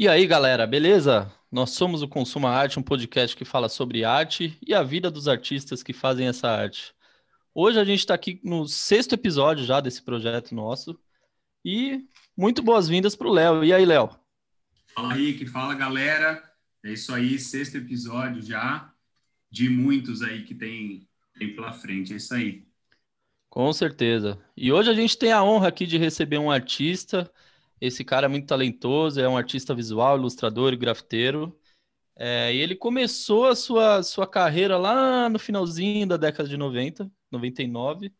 E aí, galera, beleza? Nós somos o Consuma Arte, um podcast que fala sobre arte e a vida dos artistas que fazem essa arte. Hoje a gente está aqui no sexto episódio já desse projeto nosso e muito boas-vindas para o Léo. E aí, Léo? Fala aí, que fala galera. É isso aí, sexto episódio já de muitos aí que tem, tem pela frente. É isso aí. Com certeza. E hoje a gente tem a honra aqui de receber um artista esse cara é muito talentoso, é um artista visual, ilustrador e grafiteiro. É, e ele começou a sua, sua carreira lá no finalzinho da década de 90, 99.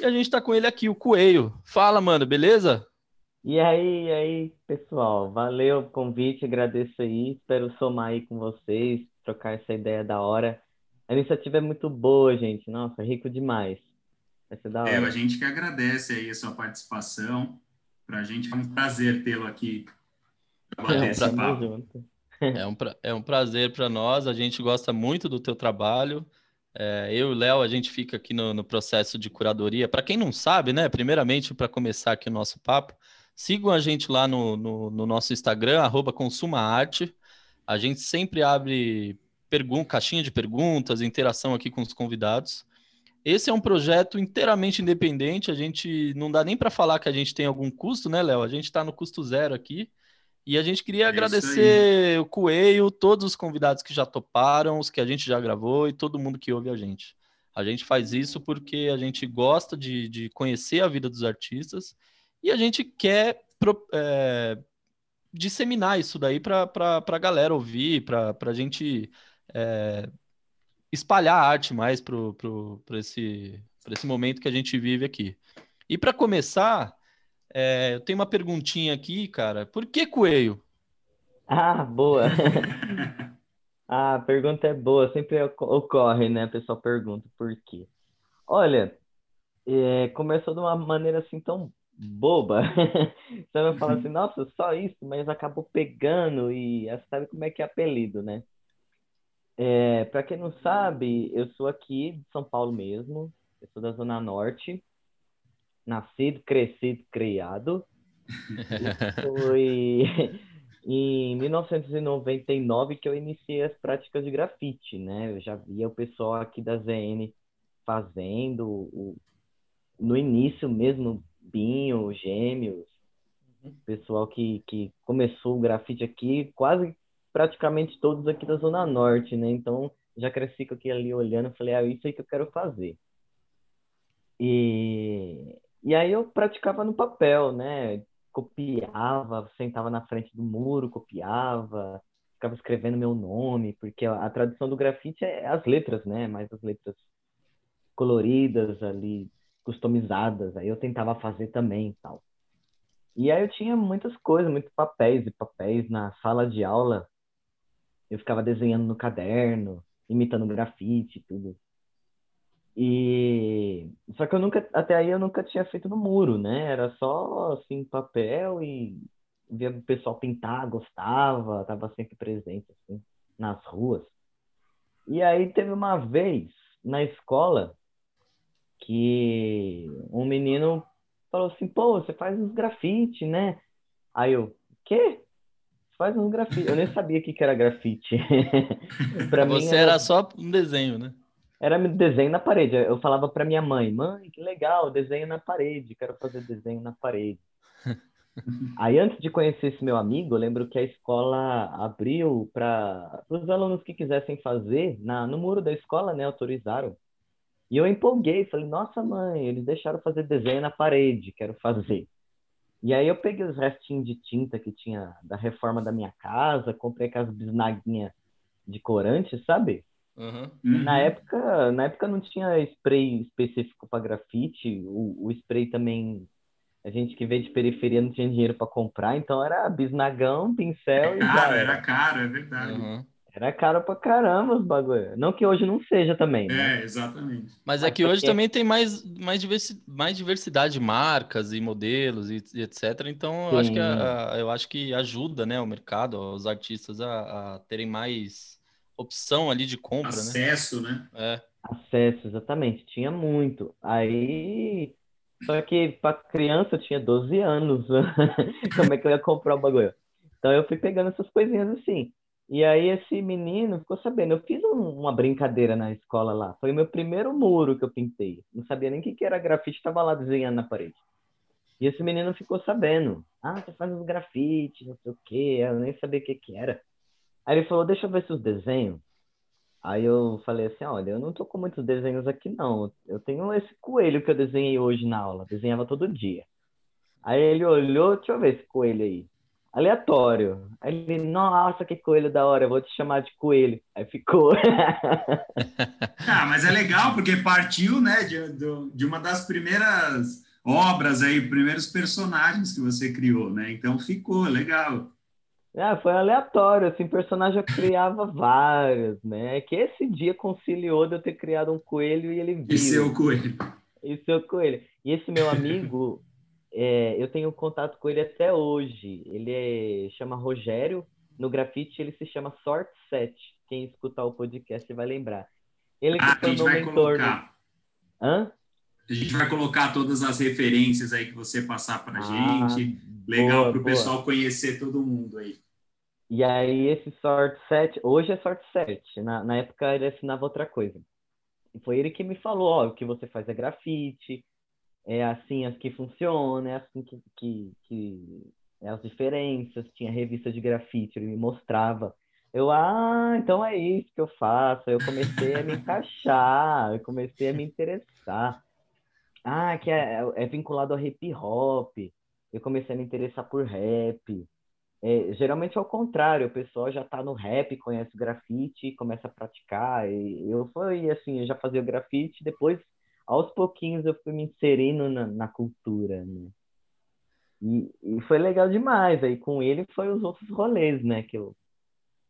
E a gente está com ele aqui, o Coelho. Fala, mano, beleza? E aí, e aí, pessoal, valeu o convite, agradeço aí, espero somar aí com vocês, trocar essa ideia da hora. A iniciativa é muito boa, gente, nossa, rico demais. Vai ser da hora. É, a gente que agradece aí a sua participação. Para a gente é um prazer tê-lo aqui para bater é um esse papo. É um, pra, é um prazer para nós, a gente gosta muito do teu trabalho. É, eu e o Léo, a gente fica aqui no, no processo de curadoria. Para quem não sabe, né? Primeiramente, para começar aqui o nosso papo, sigam a gente lá no, no, no nosso Instagram, arroba consumaarte. A gente sempre abre pergun caixinha de perguntas, interação aqui com os convidados. Esse é um projeto inteiramente independente, a gente não dá nem para falar que a gente tem algum custo, né, Léo? A gente está no custo zero aqui. E a gente queria é agradecer o Coelho, todos os convidados que já toparam, os que a gente já gravou e todo mundo que ouve a gente. A gente faz isso porque a gente gosta de, de conhecer a vida dos artistas e a gente quer é, disseminar isso daí para a galera ouvir, para a gente é, espalhar a arte mais para esse, esse momento que a gente vive aqui. E para começar, é, eu tenho uma perguntinha aqui, cara. Por que coelho? Ah, boa. a pergunta é boa, sempre ocorre, né? A pessoa pergunta por quê. Olha, é, começou de uma maneira assim tão boba. Você vai falar assim, nossa, só isso, mas acabou pegando e sabe como é que é apelido, né? É, para quem não sabe, eu sou aqui de São Paulo mesmo. Eu sou da Zona Norte. Nascido, crescido, criado. foi em 1999 que eu iniciei as práticas de grafite, né? Eu já via o pessoal aqui da ZN fazendo, o, no início mesmo, Binho, Gêmeos, uhum. pessoal que, que começou o grafite aqui quase praticamente todos aqui da Zona Norte, né? Então, já cresci com aquilo ali olhando, falei, ah, é isso aí que eu quero fazer. E, e aí eu praticava no papel, né? Copiava, sentava na frente do muro, copiava, ficava escrevendo meu nome, porque a, a tradição do grafite é as letras, né? Mais as letras coloridas ali, customizadas. Aí eu tentava fazer também e tal. E aí eu tinha muitas coisas, muitos papéis e papéis na sala de aula eu ficava desenhando no caderno, imitando grafite e tudo. E só que eu nunca, até aí eu nunca tinha feito no muro, né? Era só assim papel e via o pessoal pintar, gostava, tava sempre presente assim nas ruas. E aí teve uma vez na escola que um menino falou assim: "Pô, você faz uns grafite, né?" Aí eu: "Quê?" Faz um grafite. Eu nem sabia o que, era grafite. para mim Você era... era só um desenho, né? Era desenho na parede. Eu falava para minha mãe, mãe, que legal, desenho na parede, quero fazer desenho na parede. Aí, antes de conhecer esse meu amigo, eu lembro que a escola abriu para os alunos que quisessem fazer, na, no muro da escola, né, autorizaram. E eu empolguei, falei, nossa mãe, eles deixaram fazer desenho na parede, quero fazer. E aí eu peguei os restinhos de tinta que tinha da reforma da minha casa, comprei aquelas bisnaguinhas de corante, sabe? Uhum. Na época, na época não tinha spray específico para grafite, o, o spray também a gente que veio de periferia não tinha dinheiro para comprar, então era bisnagão, pincel é caro, e era caro, é verdade. Uhum. Era caro pra caramba os bagulho. Não que hoje não seja também. Né? É, exatamente. Mas é que hoje também tem mais, mais, diversi mais diversidade de marcas e modelos e, e etc. Então eu acho, que a, a, eu acho que ajuda né, o mercado, os artistas a, a terem mais opção ali de compra. Né? Acesso, né? né? É. Acesso, exatamente. Tinha muito. Aí. Só que para criança eu tinha 12 anos. Como é que eu ia comprar o bagulho? Então eu fui pegando essas coisinhas assim. E aí esse menino ficou sabendo. Eu fiz um, uma brincadeira na escola lá. Foi o meu primeiro muro que eu pintei. Não sabia nem o que, que era grafite, estava lá desenhando na parede. E esse menino ficou sabendo. Ah, você faz uns grafites, não sei o quê. Eu nem sabia o que, que era. Aí ele falou, deixa eu ver seus desenhos. Aí eu falei assim, olha, eu não tô com muitos desenhos aqui não. Eu tenho esse coelho que eu desenhei hoje na aula. Desenhava todo dia. Aí ele olhou, deixa eu ver esse coelho aí aleatório. Aí ele, nossa, que coelho da hora, eu vou te chamar de coelho. Aí ficou. ah, mas é legal, porque partiu, né, de, de uma das primeiras obras aí, primeiros personagens que você criou, né? Então ficou, legal. Ah, foi aleatório, assim, personagem eu criava vários, né? Que esse dia conciliou de eu ter criado um coelho e ele viu. E seu coelho. E seu coelho. E esse meu amigo, é, eu tenho contato com ele até hoje. Ele é, chama Rogério. No grafite ele se chama Sort 7. Quem escutar o podcast vai lembrar. Ele que ah, a gente vai mentor colocar. Hã? A gente vai colocar todas as referências aí que você passar para ah, gente. Legal para o pessoal conhecer todo mundo aí. E aí esse Sort 7, hoje é Sort 7. Na, na época ele assinava outra coisa. E foi ele que me falou, ó, o que você faz é grafite, é assim que funciona, é assim que, que, que é as diferenças. Tinha revista de grafite, ele me mostrava. Eu, ah, então é isso que eu faço. Eu comecei a me encaixar, eu comecei a me interessar. Ah, que é, é vinculado ao hip hop. Eu comecei a me interessar por rap. É, geralmente é o contrário, o pessoal já está no rap, conhece o grafite, começa a praticar. Eu fui assim, eu já fazia o grafite, depois aos pouquinhos eu fui me inserindo na, na cultura, né? E, e, foi legal demais. Aí com ele foi os outros rolês, né? Que, eu,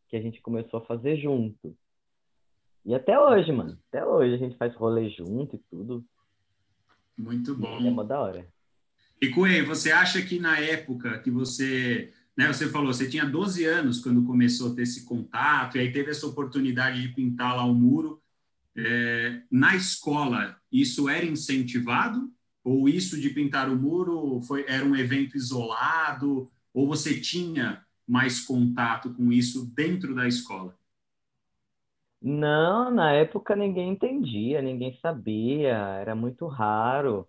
que a gente começou a fazer junto. E até hoje, mano. Até hoje a gente faz rolê junto e tudo. Muito bom. E é uma da hora. E Coelho, você acha que na época que você, né, você falou, você tinha 12 anos quando começou a ter esse contato, e aí teve essa oportunidade de pintar lá o muro. É, na escola, isso era incentivado? Ou isso de pintar o muro foi, era um evento isolado? Ou você tinha mais contato com isso dentro da escola? Não, na época ninguém entendia, ninguém sabia, era muito raro.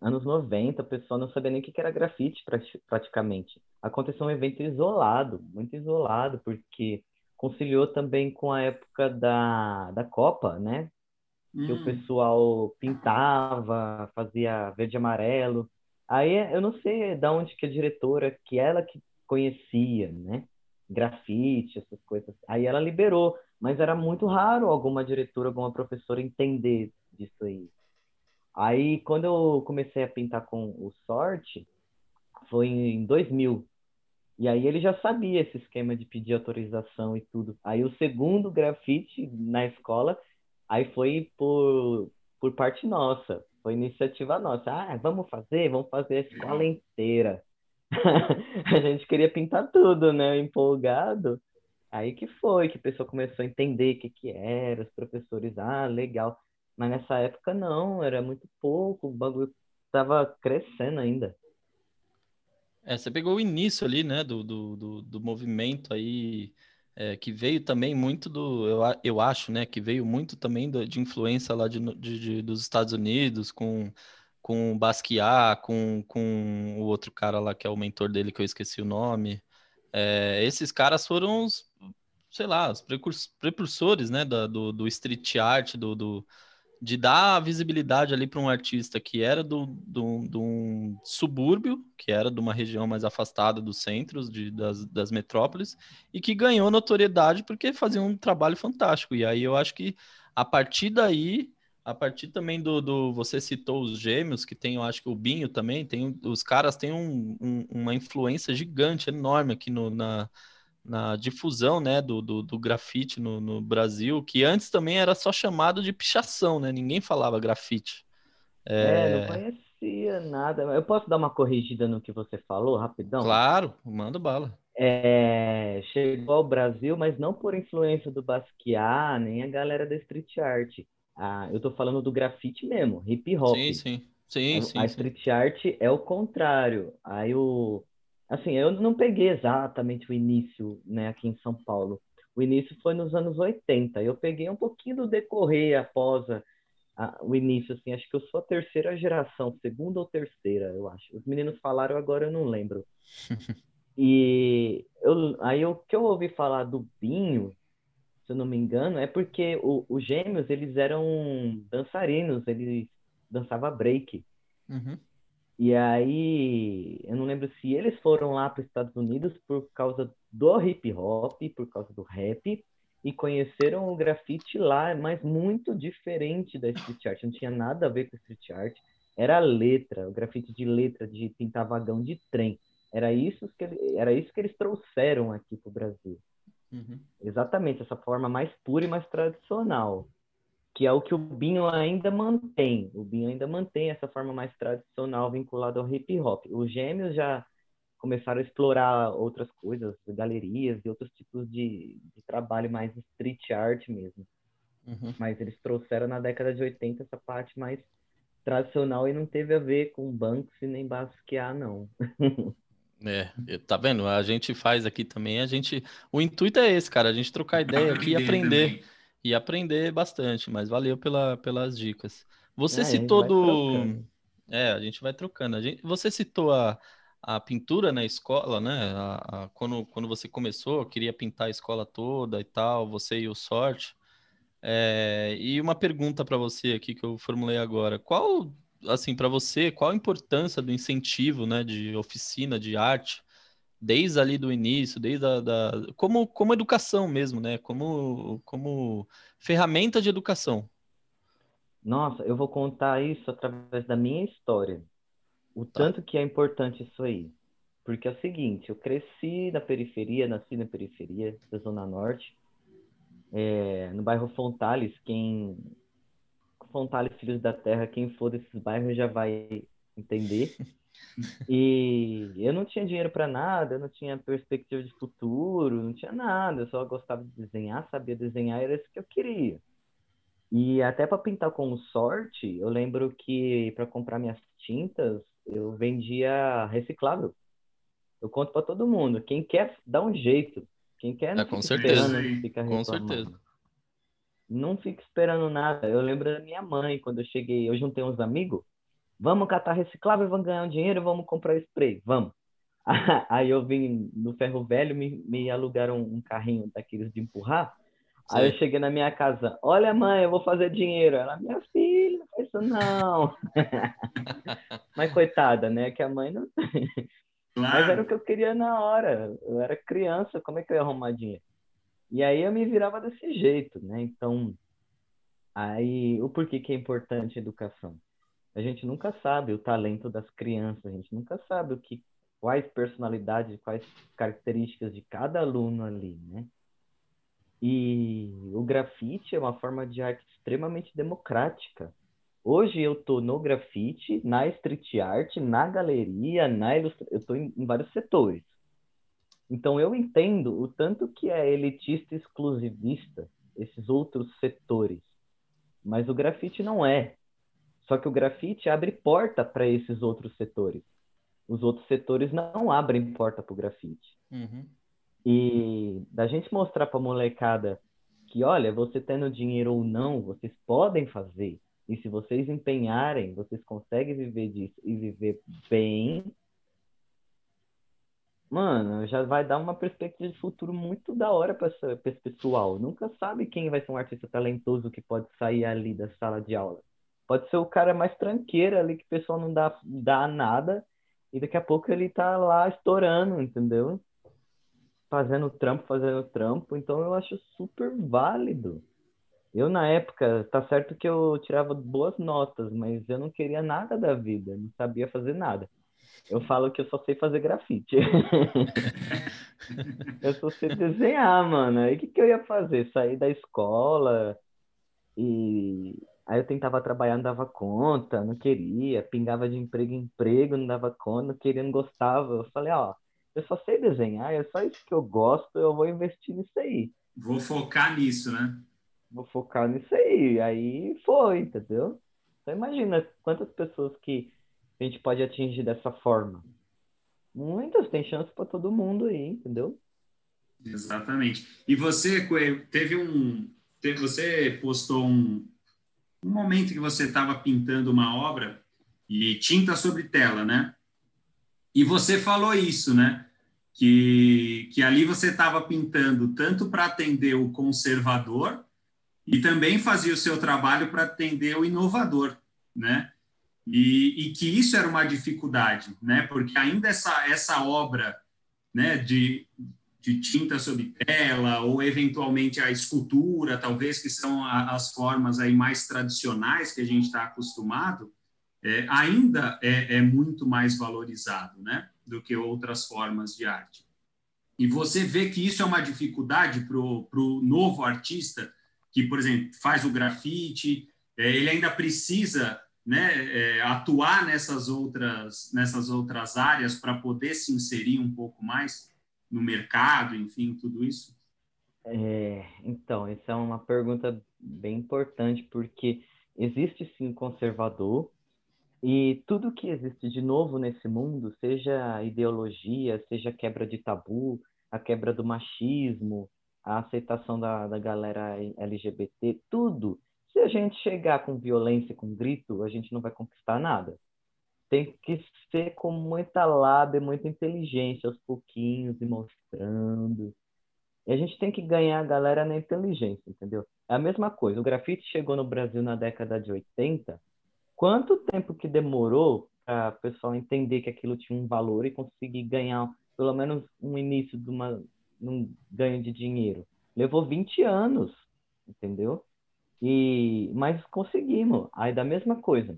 Anos 90, o pessoal não sabia nem o que era grafite praticamente. Aconteceu um evento isolado, muito isolado, porque conciliou também com a época da, da Copa, né? Hum. Que o hum. pessoal pintava, fazia verde e amarelo. Aí eu não sei da onde que a diretora, que ela que conhecia, né? Grafite, essas coisas. Aí ela liberou, mas era muito raro alguma diretora, alguma professora entender disso aí. Aí quando eu comecei a pintar com o Sorte, foi em 2000. E aí ele já sabia esse esquema de pedir autorização e tudo. Aí o segundo grafite na escola, aí foi por, por parte nossa, foi iniciativa nossa. Ah, vamos fazer, vamos fazer a escola inteira. a gente queria pintar tudo, né? Empolgado. Aí que foi que a pessoa começou a entender o que, que era, os professores, ah, legal. Mas nessa época não, era muito pouco, o bagulho estava crescendo ainda. É, você pegou o início ali, né, do, do, do, do movimento aí, é, que veio também muito do, eu, eu acho, né, que veio muito também do, de influência lá de, de, de, dos Estados Unidos, com, com Basquiat, com, com o outro cara lá que é o mentor dele, que eu esqueci o nome. É, esses caras foram os, sei lá, os precursores, né, do, do, do street art, do, do de dar visibilidade ali para um artista que era do, do, do, um subúrbio, que era de uma região mais afastada dos centros, de, das, das metrópoles, e que ganhou notoriedade porque fazia um trabalho fantástico. E aí eu acho que a partir daí, a partir também do, do você citou os gêmeos, que tem, eu acho que o Binho também, tem, os caras têm um, um, uma influência gigante, enorme aqui no, na, na difusão né, do, do, do grafite no, no, Brasil, que antes também era só chamado de pichação, né? Ninguém falava grafite. É... é... não conhecia nada. Eu posso dar uma corrigida no que você falou, rapidão? Claro, manda bala. É... Chegou ao Brasil, mas não por influência do Basquiat, nem a galera da street art. Ah, eu tô falando do grafite mesmo, hip hop. Sim, sim. Sim, a, sim, a sim. street art é o contrário. Aí o assim, eu não peguei exatamente o início, né, aqui em São Paulo. O início foi nos anos 80. Eu peguei um pouquinho do decorrer após a, a, o início, assim, acho que eu sou a terceira geração, segunda ou terceira, eu acho. Os meninos falaram, agora eu não lembro. e eu, aí o que eu ouvi falar do Binho, se eu não me engano, é porque os gêmeos, eles eram dançarinos, eles dançavam break. Uhum. E aí, eu não lembro se eles foram lá para os Estados Unidos por causa do hip hop, por causa do rap, e conheceram o grafite lá, mas muito diferente da street art. Não tinha nada a ver com street art. Era letra, o grafite de letra, de pintar vagão de trem. Era isso que, ele, era isso que eles trouxeram aqui para o Brasil. Uhum. Exatamente, essa forma mais pura e mais tradicional. Que é o que o Binho ainda mantém. O Binho ainda mantém essa forma mais tradicional vinculada ao hip hop. Os gêmeos já começaram a explorar outras coisas, galerias e outros tipos de, de trabalho mais street art mesmo. Uhum. Mas eles trouxeram na década de 80 essa parte mais tradicional e não teve a ver com Banksy nem Basquiat, não. É, tá vendo? A gente faz aqui também, a gente. O intuito é esse, cara, a gente trocar ideia aqui e aprender. E aprender bastante, mas valeu pela, pelas dicas. Você É, citou do. É, a gente vai trocando. A gente... Você citou a, a pintura na escola, né? A, a- quando, quando você começou, queria pintar a escola toda e tal, você e o Sorte. É, e uma pergunta para você aqui que eu formulei agora. Qual, assim, para você, qual a importância do incentivo, né, de oficina de arte, desde ali do início, desde a da, como, como educação mesmo, né? Como, como ferramenta de educação. Nossa, eu vou contar isso através da minha história. O Tá. tanto que é importante isso aí. Porque é o seguinte, eu cresci na periferia, nasci na periferia da Zona Norte, é, no bairro Fontales. Quem Fontales, Filhos da Terra, quem for desses bairros já vai entender. E eu não tinha dinheiro para nada, eu não tinha perspectiva de futuro, não tinha nada, eu só gostava de desenhar, sabia desenhar, era isso que eu queria. E até para pintar com sorte, eu lembro que para comprar minhas tintas, eu vendia reciclável. Eu conto para todo mundo, quem quer dá um jeito, quem quer não É, com fica certeza. esperando, não fica Com certeza. Não fica esperando nada. Eu lembro da minha mãe, quando eu cheguei, eu juntei uns amigos, vamos catar reciclável, vamos ganhar um dinheiro, vamos comprar spray, vamos. Aí eu vim no ferro velho, me, me alugaram um carrinho daqueles de empurrar. Aí eu cheguei na minha casa, olha mãe, eu vou fazer dinheiro. Ela, minha filha, não faz isso não. Mas coitada, né? Que a mãe não. Mas era o que eu queria na hora. Eu era criança, como é que eu ia arrumar dinheiro? E aí eu me virava desse jeito, né? Então, aí o porquê que é importante a educação? A gente nunca sabe o talento das crianças, a gente nunca sabe o que, quais personalidades, quais características de cada aluno ali, né? E o grafite é uma forma de arte extremamente democrática. Hoje eu tô no grafite, na street art, na galeria, na ilustra... eu tô em, em vários setores. Então eu entendo o tanto que é elitista exclusivista esses outros setores. Mas o grafite não é. Só que o grafite abre porta para esses outros setores. Os outros setores não abrem porta para o grafite. Uhum. E da gente mostrar para a molecada que, olha, você tendo dinheiro ou não, vocês podem fazer. E se vocês empenharem, vocês conseguem viver disso e viver bem. Mano, já vai dar uma perspectiva de futuro muito da hora para esse pessoal. Nunca sabe quem vai ser um artista talentoso que pode sair ali da sala de aula. Pode ser o cara mais tranqueiro ali que o pessoal não dá, dá nada e daqui a pouco ele tá lá estourando, entendeu? Fazendo trampo, fazendo trampo. Então eu acho super válido. Eu, na época, tá certo que eu tirava boas notas, mas eu não queria nada da vida, não sabia fazer nada. Eu falo que eu só sei fazer grafite. eu só sei desenhar, mano. Aí o que, que eu ia fazer? Sair da escola e aí eu tentava trabalhar, não dava conta, não queria, pingava de emprego em emprego, não dava conta, não queria, não gostava. Eu falei, ó, eu só sei desenhar, é só isso que eu gosto, eu vou investir nisso aí. Vou focar nisso, né? Vou focar nisso aí. Aí foi, entendeu? Então imagina quantas pessoas que a gente pode atingir dessa forma. Muitas, tem chance para todo mundo aí, entendeu? Exatamente. E você, Coelho, teve um. Teve, você postou um, um momento que você estava pintando uma obra e tinta sobre tela, né? E você falou isso, né? Que, que ali você estava pintando tanto para atender o conservador e também fazia o seu trabalho para atender o inovador, né? E, e, que isso era uma dificuldade, né? Porque ainda essa, essa obra né, de, de tinta sobre tela ou eventualmente a escultura, talvez que são a, as formas aí mais tradicionais que a gente está acostumado, é, ainda é, é, muito mais valorizado, né, do que outras formas de arte. E você vê que isso é uma dificuldade para o novo artista que, por exemplo, faz o grafite, é, ele ainda precisa né, é, atuar nessas outras, nessas outras áreas para poder se inserir um pouco mais no mercado, enfim, tudo isso? É, então, essa é uma pergunta bem importante, porque existe sim conservador, e tudo que existe de novo nesse mundo, seja ideologia, seja quebra de tabu, a quebra do machismo, a aceitação da, da galera LGBT, tudo. Se a gente chegar com violência, com grito, a gente não vai conquistar nada. Tem que ser com muita lábia, muita inteligência, aos pouquinhos e mostrando. E a gente tem que ganhar a galera na inteligência, entendeu? É a mesma coisa. O grafite chegou no Brasil na década de 80 Quanto tempo que demorou para o pessoal entender que aquilo tinha um valor e conseguir ganhar pelo menos um início de uma, um ganho de dinheiro? Levou 20 anos, entendeu? E mas conseguimos. Aí da mesma coisa.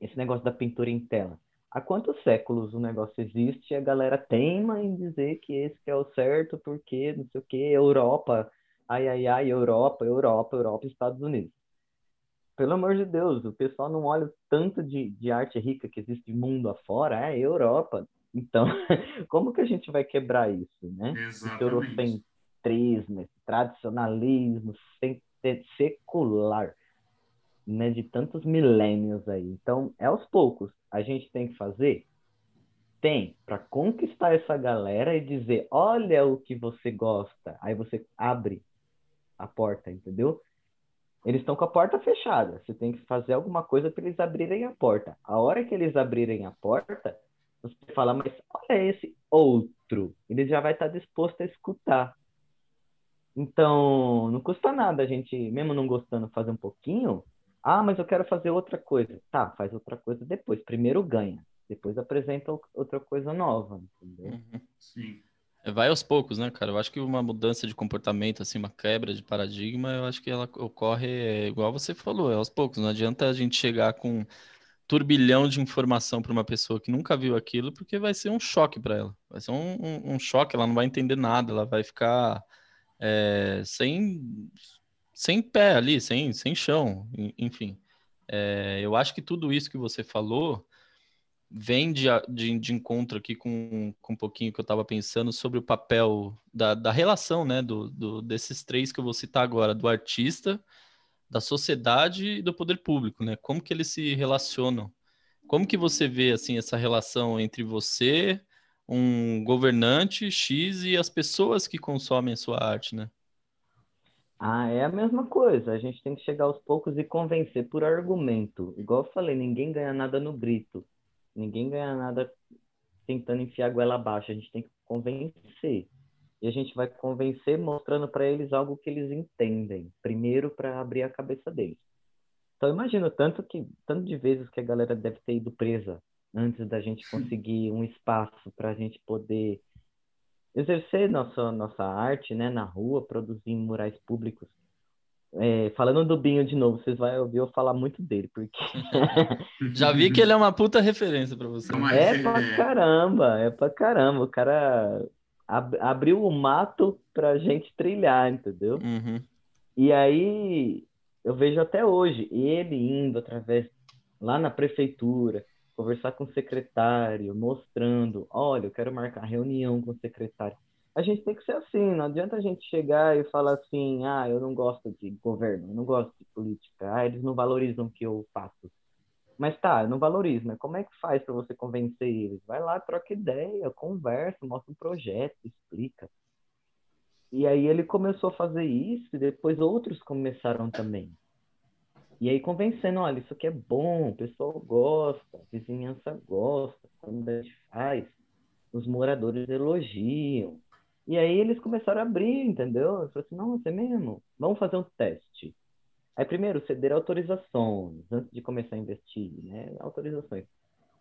Esse negócio da pintura em tela. Há quantos séculos o negócio existe e a galera teima em dizer que esse é o certo porque não sei o que, Europa, ai ai ai, Europa, Europa, Europa, Estados Unidos pelo amor de Deus, o pessoal não olha o tanto de, de arte rica que existe mundo afora, é Europa. Então, como que a gente vai quebrar isso, né? Exatamente. Esse eurocentrismo, esse tradicionalismo secular, né? De tantos milênios aí. Então, é aos poucos. A gente tem que fazer? Tem, para conquistar essa galera e dizer, olha o que você gosta. Aí você abre a porta, entendeu? Eles estão com a porta fechada. Você tem que fazer alguma coisa para eles abrirem a porta. A hora que eles abrirem a porta, você fala, mas olha esse outro. Ele já vai estar disposto a escutar. Então, não custa nada a gente, mesmo não gostando, fazer um pouquinho. Ah, mas eu quero fazer outra coisa. Tá, faz outra coisa depois. Primeiro ganha. Depois apresenta outra coisa nova, entendeu? Uhum. Sim. É, vai aos poucos, né, cara? Eu acho que uma mudança de comportamento, assim, uma quebra de paradigma, eu acho que ela ocorre é, igual você falou, é aos poucos. Não adianta a gente chegar com turbilhão de informação para uma pessoa que nunca viu aquilo, porque vai ser um choque para ela. Vai ser um, um, um, choque, ela não vai entender nada, ela vai ficar é, sem, sem pé ali, sem, sem chão, enfim. É, eu acho que tudo isso que você falou vem de, de, de, encontro aqui com, com um pouquinho que eu estava pensando sobre o papel da, da relação, né, do, do, desses três que eu vou citar agora, do artista, da sociedade e do poder público, né? Como que eles se relacionam? Como que você vê, assim, essa relação entre você, um governante X e as pessoas que consomem a sua arte, né? Ah, é a mesma coisa. A gente tem que chegar aos poucos e convencer por argumento. Igual eu falei, ninguém ganha nada no grito. Ninguém ganha nada tentando enfiar a goela abaixo. A gente tem que convencer. E a gente vai convencer mostrando para eles algo que eles entendem, primeiro para abrir a cabeça deles. Então imagino tanto que tanto de vezes que a galera deve ter ido presa antes da gente conseguir um espaço para a gente poder exercer nossa nossa arte, né, na rua, produzir murais públicos é, falando do Binho de novo, vocês vão ouvir eu falar muito dele, porque. Já vi que ele é uma puta referência para você. É pra caramba, é pra caramba. O cara ab abriu o mato pra gente trilhar, entendeu? Uhum. E aí eu vejo até hoje ele indo através lá na prefeitura, conversar com o secretário, mostrando, olha, eu quero marcar reunião com o secretário a gente tem que ser assim, não adianta a gente chegar e falar assim, ah, eu não gosto de governo, eu não gosto de política, ah, eles não valorizam o que eu faço. Mas tá, não valorizo, mas como é que faz para você convencer eles? Vai lá, troca ideia, conversa, mostra um projeto, explica. E aí ele começou a fazer isso e depois outros começaram também. E aí convencendo, olha, isso aqui é bom, o pessoal gosta, a vizinhança gosta, quando a gente faz, os moradores elogiam. E aí eles começaram a abrir, entendeu? Eu falei assim, não, você mesmo, vamos fazer um teste. Aí primeiro, ceder autorizações, antes de começar a investir, né? Autorizações.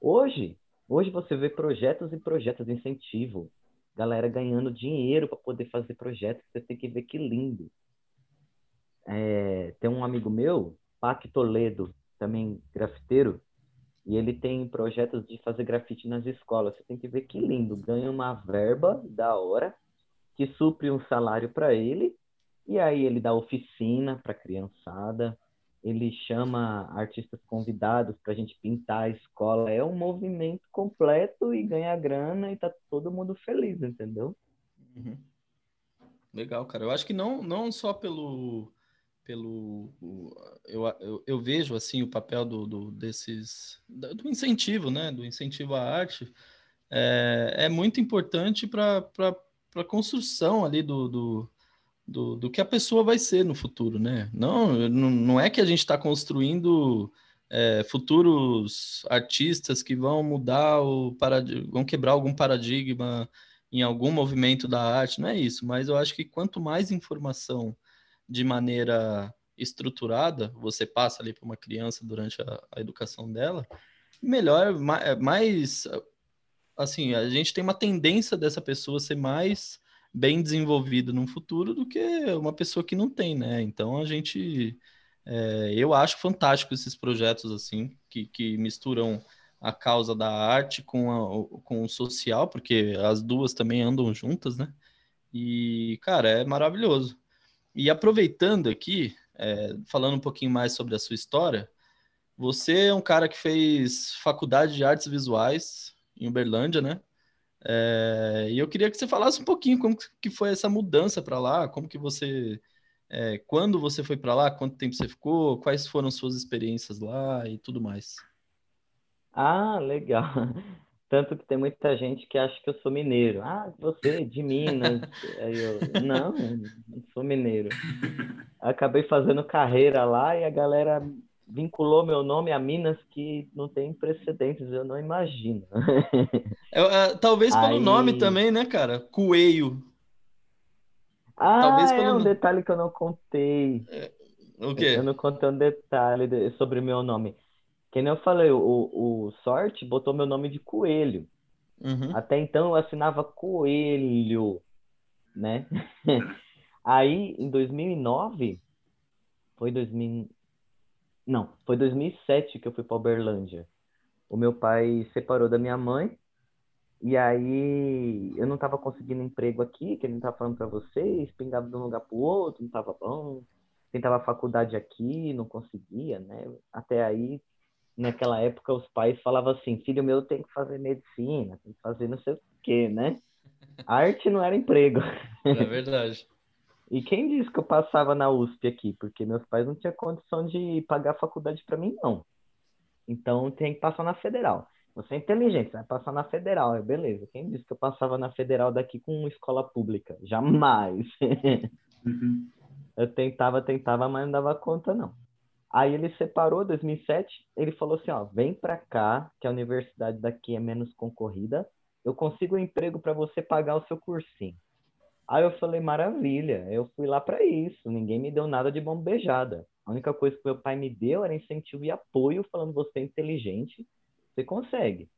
Hoje, hoje você vê projetos e projetos de incentivo, galera ganhando dinheiro para poder fazer projetos, você tem que ver que lindo. É, tem um amigo meu, Pac Toledo, também grafiteiro, e ele tem projetos de fazer grafite nas escolas. Você tem que ver que lindo. Ganha uma verba da hora que supre um salário para ele, e aí ele dá oficina para criançada, ele chama artistas convidados para a gente pintar a escola. É um movimento completo e ganha grana e tá todo mundo feliz, entendeu? Uhum. Legal, cara. Eu acho que não, não só pelo pelo eu, eu, eu, vejo assim o papel do, do desses do incentivo né do incentivo à arte é, é muito importante para a construção ali do, do, do, do, que a pessoa vai ser no futuro né? Não não, é que a gente está construindo é, futuros artistas que vão mudar o vão quebrar algum paradigma em algum movimento da arte não é isso mas eu acho que quanto mais informação de maneira estruturada, você passa ali para uma criança durante a, a, educação dela, melhor, mais, mais, assim, a gente tem uma tendência dessa pessoa ser mais bem desenvolvida no futuro do que uma pessoa que não tem, né? Então a gente, é, eu acho fantástico esses projetos assim que, que misturam a causa da arte com, a, com o social, porque as duas também andam juntas, né? E, cara, é maravilhoso. E aproveitando aqui, é, falando um pouquinho mais sobre a sua história, você é um cara que fez faculdade de artes visuais em Uberlândia, né? É, e eu queria que você falasse um pouquinho como que foi essa mudança para lá, como que você, é, quando você foi para lá, quanto tempo você ficou, quais foram suas experiências lá e tudo mais. Ah, legal. Tanto que tem muita gente que acha que eu sou mineiro. Ah, você é de Minas. Aí eu, não, não sou mineiro. Acabei fazendo carreira lá e a galera vinculou meu nome a Minas que não tem precedentes, eu não imagino. É, talvez pelo Aí... nome também, né, cara? Coelho. Ah, talvez pelo... é um detalhe que eu não contei. É... O quê? Eu não contei um detalhe sobre o meu nome. Que nem eu falei, o, o Sorte botou meu nome de Coelho. Uhum. Até então eu assinava Coelho, né? Aí, em 2009, foi 2000... Não, foi 2007 que eu fui para Uberlândia. O meu pai separou da minha mãe e aí eu não estava conseguindo emprego aqui, que ele não estava falando para vocês, pingava de um lugar para o outro, não estava bom. Tentava faculdade aqui, não conseguia, né? Até aí naquela época os pais falavam assim, filho meu tem que fazer medicina, tem que fazer não sei o quê, né? Arte não era emprego. É verdade. e quem disse que eu passava na USP aqui? Porque meus pais não tinham condição de pagar faculdade para mim, não. Então tem que passar na federal. Você é inteligente, você vai passar na federal, é beleza. Quem disse que eu passava na federal daqui com uma escola pública? Jamais. Uhum. Eu tentava, tentava, mas não dava conta, não. Aí ele separou, em 2007, ele falou assim, ó, vem para cá, que a universidade daqui é menos concorrida, eu consigo um emprego para você pagar o seu cursinho. Aí eu falei, maravilha, eu fui lá para isso, ninguém me deu nada de bombejada. A única coisa que meu pai me deu era incentivo e apoio, falando, você é inteligente, você consegue.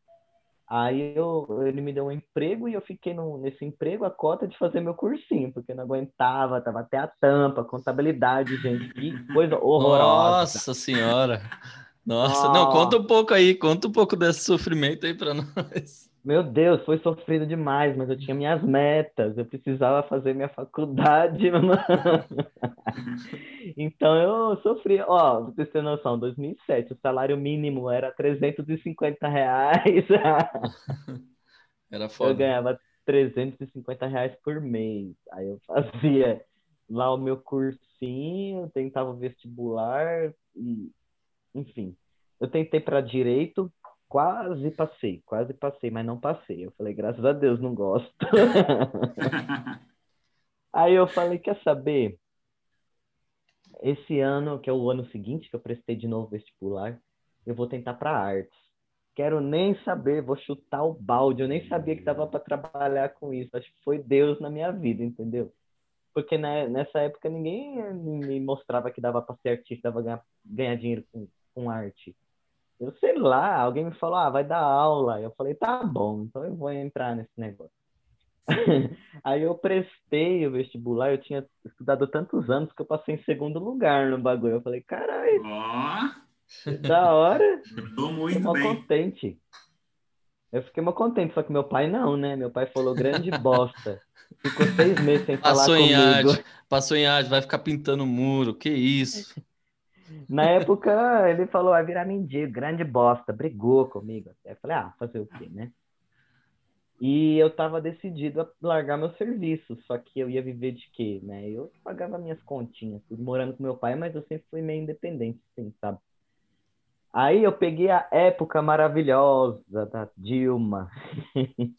Aí eu, ele me deu um emprego e eu fiquei no, nesse emprego a cota de fazer meu cursinho, porque eu não aguentava, tava até a tampa, contabilidade, gente, que coisa horrorosa. Nossa senhora! Nossa, oh. não, conta um pouco aí, conta um pouco desse sofrimento aí para nós. Meu Deus, foi sofrido demais, mas eu tinha minhas metas, eu precisava fazer minha faculdade, mano. então eu sofri, ó, pra vocês terem noção, 2007 o salário mínimo era 350 reais. Era foda. Eu ganhava 350 reais por mês. Aí eu fazia lá o meu cursinho, tentava vestibular e, enfim. Eu tentei para direito, quase passei, quase passei, mas não passei. Eu falei, graças a Deus, não gosto. Aí eu falei, quer saber? Esse ano, que é o ano seguinte que eu prestei de novo vestibular, eu vou tentar para artes. Quero nem saber, vou chutar o balde. Eu nem sabia que dava para trabalhar com isso. Acho que foi Deus na minha vida, entendeu? Porque né, nessa época ninguém me mostrava que dava para ser artista, dava ganhar, ganhar dinheiro com, com arte. Eu sei lá, alguém me falou, ah, vai dar aula. Eu falei, tá bom, então eu vou entrar nesse negócio. Aí eu prestei o vestibular, eu tinha estudado tantos anos que eu passei em segundo lugar no bagulho. Eu falei, caralho, oh. da hora. Tô muito Tô bem. contente. Eu fiquei muito contente, só que meu pai não, né? Meu pai falou grande bosta. Ficou seis meses sem falar Passou comigo. Passou em arte, vai ficar pintando muro, que isso. Na época, ele falou, vai virar mendigo, grande bosta, brigou comigo. Eu falei, ah, fazer o quê, né? E eu tava decidido a largar meu serviço, só que eu ia viver de quê, né? Eu pagava minhas continhas, tudo morando com meu pai, mas eu sempre fui meio independente, assim, sabe? Aí eu peguei a época maravilhosa da Dilma.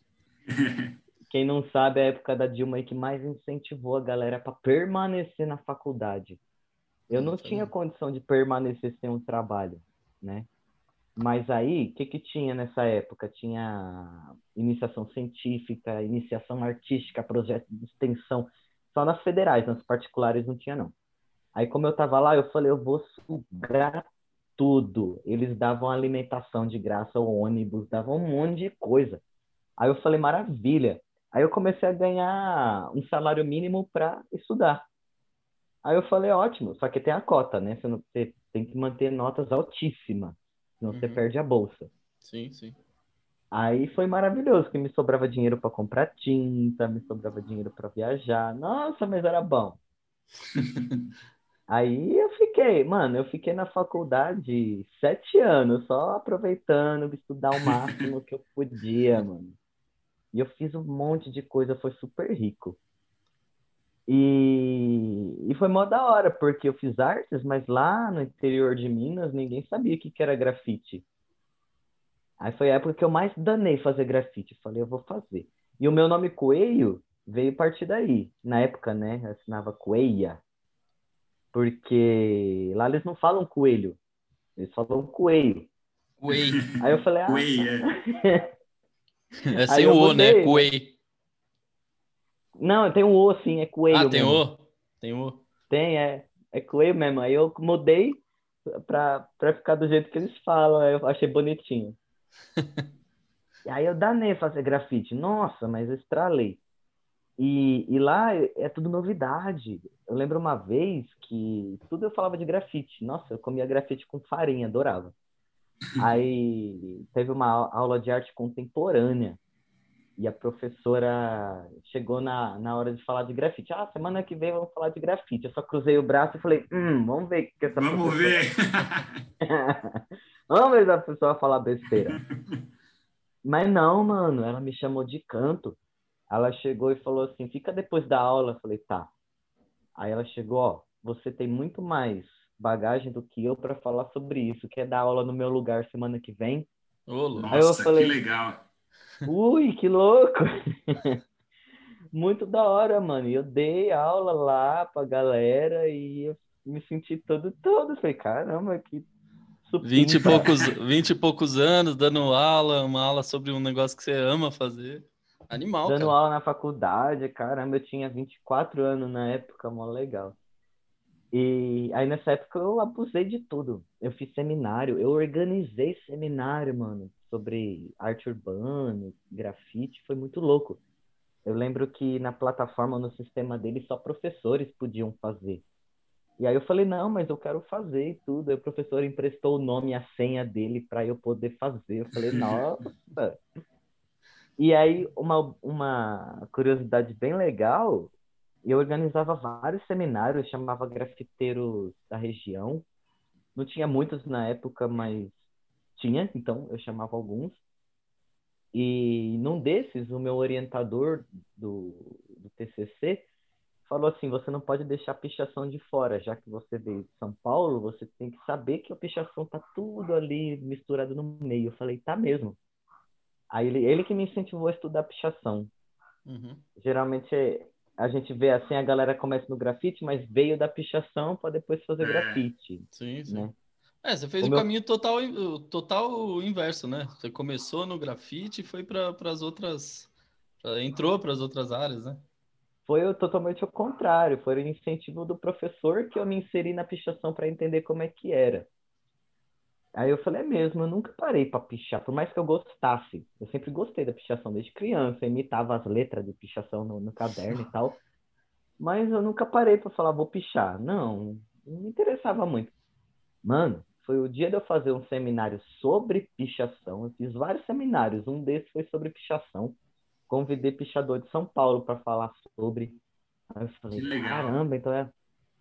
Quem não sabe, a época da Dilma aí que mais incentivou a galera para permanecer na faculdade. Eu não tinha condição de permanecer sem um trabalho, né? Mas aí, o que que tinha nessa época? Tinha iniciação científica, iniciação artística, projeto de extensão, só nas federais, nas particulares não tinha não. Aí como eu tava lá, eu falei, eu vou sugar tudo. Eles davam alimentação de graça, o ônibus, davam um monte de coisa. Aí eu falei, maravilha. Aí eu comecei a ganhar um salário mínimo para estudar. Aí eu falei, ótimo, só que tem a cota, né? Você, não, você tem que manter notas altíssimas, senão uhum. você perde a bolsa. Sim, sim. Aí foi maravilhoso, que me sobrava dinheiro para comprar tinta, me sobrava dinheiro para viajar. Nossa, mas era bom. Aí eu fiquei, mano, eu fiquei na faculdade sete anos, só aproveitando, estudar o máximo que eu podia, mano. E eu fiz um monte de coisa, foi super rico. E, e foi mó da hora, porque eu fiz artes, mas lá no interior de Minas ninguém sabia o que, que era grafite. Aí foi a época que eu mais danei fazer grafite. Falei, eu vou fazer. E o meu nome Coelho veio a partir daí. Na época, né? Eu assinava Coelha. Porque lá eles não falam coelho. Eles falam coelho. Coelho. Aí eu falei, ah. Coelho, é. é sem o O, né? Coelho. Não, tem um O sim, é coelho. Ah, tem mesmo. O? Tem O. Tem, é. É coelho mesmo. Aí eu mudei pra, pra ficar do jeito que eles falam. Eu achei bonitinho. e aí eu danei fazer grafite. Nossa, mas eu estralei. E, e lá é tudo novidade. Eu lembro uma vez que tudo eu falava de grafite. Nossa, eu comia grafite com farinha, adorava. Aí teve uma aula de arte contemporânea. E a professora chegou na, na hora de falar de grafite. Ah, semana que vem vamos falar de grafite. Eu só cruzei o braço e falei, hum, vamos ver o que essa Vamos professora... ver! vamos ver se a pessoa falar besteira. Mas não, mano, ela me chamou de canto. Ela chegou e falou assim, fica depois da aula. Eu falei, tá. Aí ela chegou, ó, você tem muito mais bagagem do que eu para falar sobre isso. Quer dar aula no meu lugar semana que vem? Ô, Nossa, Aí eu falei, que legal. Ui, que louco! Muito da hora, mano. Eu dei aula lá pra galera e eu me senti todo todo. Falei, caramba, que Vinte e, poucos, vinte e poucos anos dando aula, uma aula sobre um negócio que você ama fazer. Animal, Dando cara. aula na faculdade, caramba, eu tinha 24 anos na época, mó legal. E aí nessa época eu abusei de tudo. Eu fiz seminário, eu organizei seminário, mano sobre arte urbana, grafite, foi muito louco. Eu lembro que na plataforma, no sistema dele, só professores podiam fazer. E aí eu falei, não, mas eu quero fazer tudo. Aí o professor emprestou o nome e a senha dele para eu poder fazer. Eu falei, nossa. e aí, uma, uma curiosidade bem legal, eu organizava vários seminários, chamava grafiteiros da região. Não tinha muitos na época, mas tinha, então eu chamava alguns. E num desses, o meu orientador do, do TCC falou assim: você não pode deixar a pichação de fora, já que você veio de São Paulo, você tem que saber que a pichação tá tudo ali misturado no meio. Eu falei: tá mesmo. Aí ele, ele que me incentivou a estudar pichação. Uhum. Geralmente a gente vê assim, a galera começa no grafite, mas veio da pichação para depois fazer é. grafite. Sim, sim. Né? É, você fez o, o caminho total, total inverso, né? Você começou no grafite e foi para as outras. Entrou para as outras áreas, né? Foi totalmente o contrário. Foi o incentivo do professor que eu me inseri na pichação para entender como é que era. Aí eu falei, é mesmo, eu nunca parei para pichar, por mais que eu gostasse. Eu sempre gostei da pichação desde criança, imitava as letras de pichação no, no caderno e tal. Mas eu nunca parei para falar, vou pichar. Não, não me interessava muito. Mano, foi o dia de eu fazer um seminário sobre pichação. Eu fiz vários seminários, um desses foi sobre pichação. Convidei pichador de São Paulo para falar sobre. Aí eu falei, caramba, então é,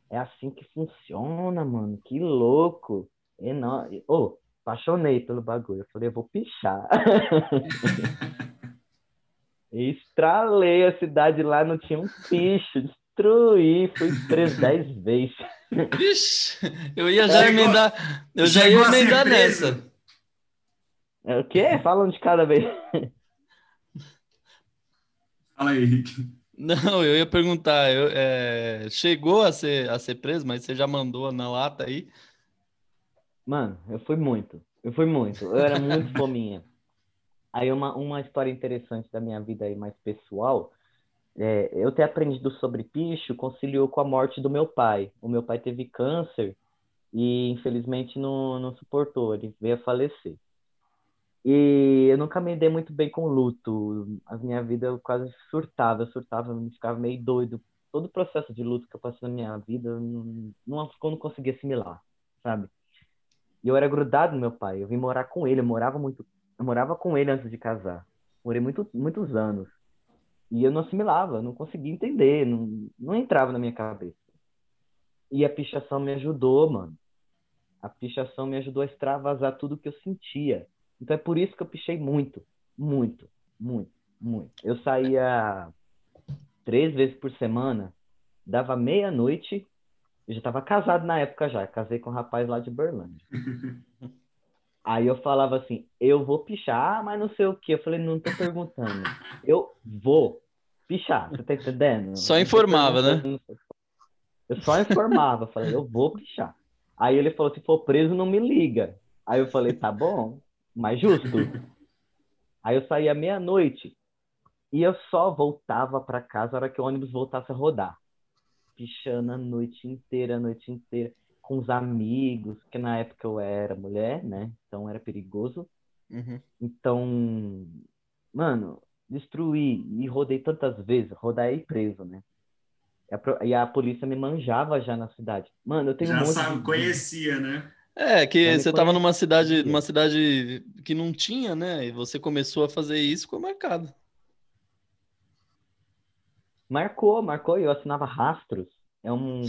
é assim que funciona, mano. Que louco enorme. Oh, apaixonei pelo bagulho. Eu falei, eu vou pichar. Estralei a cidade lá, não tinha um picho. Destruí, fui preso dez vezes. Vixe, eu ia já emendar. Eu já ia emendar nessa. É o quê? Fala um de cada vez. Fala aí, Henrique. Não, eu ia perguntar, eu, é, chegou a ser, a ser preso, mas você já mandou na lata aí? Mano, eu fui muito. Eu fui muito. Eu era muito fominha. Aí uma, uma história interessante da minha vida aí mais pessoal, é, eu ter aprendido sobre picho conciliou com a morte do meu pai. O meu pai teve câncer e infelizmente não, não suportou, ele veio a falecer. E eu nunca me dei muito bem com luto. A minha vida eu quase surtava, eu surtava, eu ficava meio doido. Todo o processo de luto que eu passei na minha vida, eu não, não, não conseguia assimilar, sabe? E eu era grudado no meu pai. Eu vim morar com ele. Eu morava muito. Eu morava com ele antes de casar. Morei muito, muitos anos. E eu não assimilava, não conseguia entender, não, não entrava na minha cabeça. E a pichação me ajudou, mano. A pichação me ajudou a extravasar tudo que eu sentia. Então é por isso que eu pichei muito, muito, muito, muito. Eu saía três vezes por semana, dava meia-noite, eu já estava casado na época já, casei com um rapaz lá de Berlândia. Aí eu falava assim, eu vou pichar, mas não sei o que. Eu falei, não tô perguntando. Eu vou pichar, você tá entendendo? Só informava, né? Eu só informava, falei, eu vou pichar. Aí ele falou, se for preso, não me liga. Aí eu falei, tá bom, mas justo. Aí eu saía meia-noite e eu só voltava para casa na hora que o ônibus voltasse a rodar pichando a noite inteira, a noite inteira, com os amigos, que na época eu era mulher, né? Então era perigoso. Uhum. Então, mano, destruí e rodei tantas vezes, rodar e preso, né? E a, polícia me manjava já na cidade. Mano, eu tenho já um sabe, conhecia, né? É, que você estava numa cidade, numa cidade que não tinha, né? E você começou a fazer isso, ficou marcado. Marcou, marcou. Eu assinava Rastros. É um,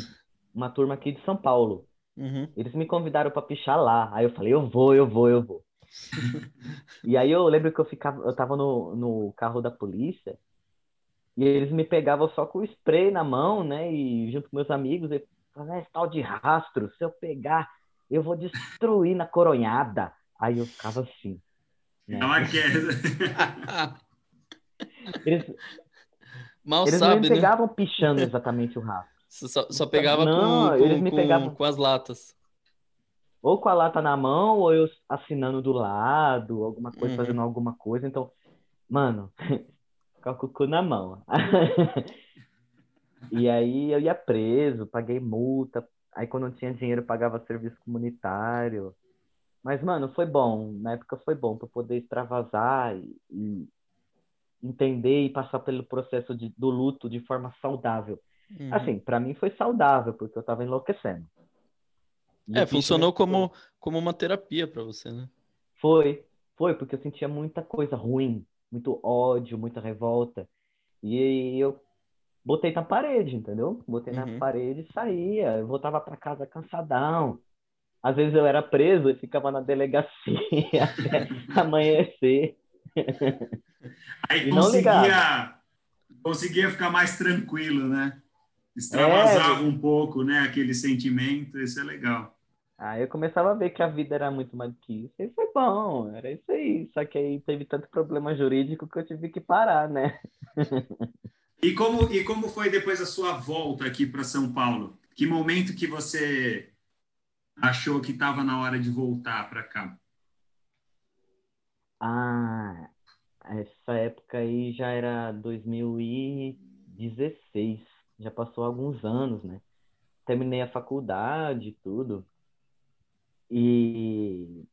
uma turma aqui de São Paulo. Uhum. Eles me convidaram para pichar lá. Aí eu falei, eu vou, eu vou, eu vou. e aí eu lembro que eu ficava, eu tava no, no carro da polícia e eles me pegavam só com o spray na mão, né? E junto com meus amigos, e falavam, esse tal de rastro, se eu pegar, eu vou destruir na coronhada. Aí eu ficava assim. Né? É uma queda. Eles, Mal eles sabe, não me né? pegavam pichando exatamente o rastro. Só, só pegava não, com, eles me com, pegavam... com as latas. Ou com a lata na mão, ou eu assinando do lado, alguma coisa, uhum. fazendo alguma coisa. Então, mano, com o cu na mão. e aí eu ia preso, paguei multa. Aí quando não tinha dinheiro, pagava serviço comunitário. Mas, mano, foi bom. Na época foi bom para poder extravasar e, e, entender e passar pelo processo de, do luto de forma saudável. Uhum. Assim, para mim foi saudável, porque eu tava enlouquecendo. E é, funcionou como, como uma terapia para você, né? Foi, foi, porque eu sentia muita coisa ruim, muito ódio, muita revolta. E eu botei na parede, entendeu? Botei uhum. na parede e saía. Eu voltava para casa cansadão. Às vezes eu era preso e ficava na delegacia até amanhecer. Aí conseguia, conseguia ficar mais tranquilo, né? Extravasava é, um pouco, né, aquele sentimento, isso é legal. Aí eu começava a ver que a vida era muito mais do que isso. E foi bom, era isso aí. Só que aí teve tanto problema jurídico que eu tive que parar, né? e, como, e como foi depois a sua volta aqui para São Paulo? Que momento que você achou que estava na hora de voltar para cá? Ah, essa época aí já era 2016. Já passou alguns anos, né? Terminei a faculdade e tudo. E,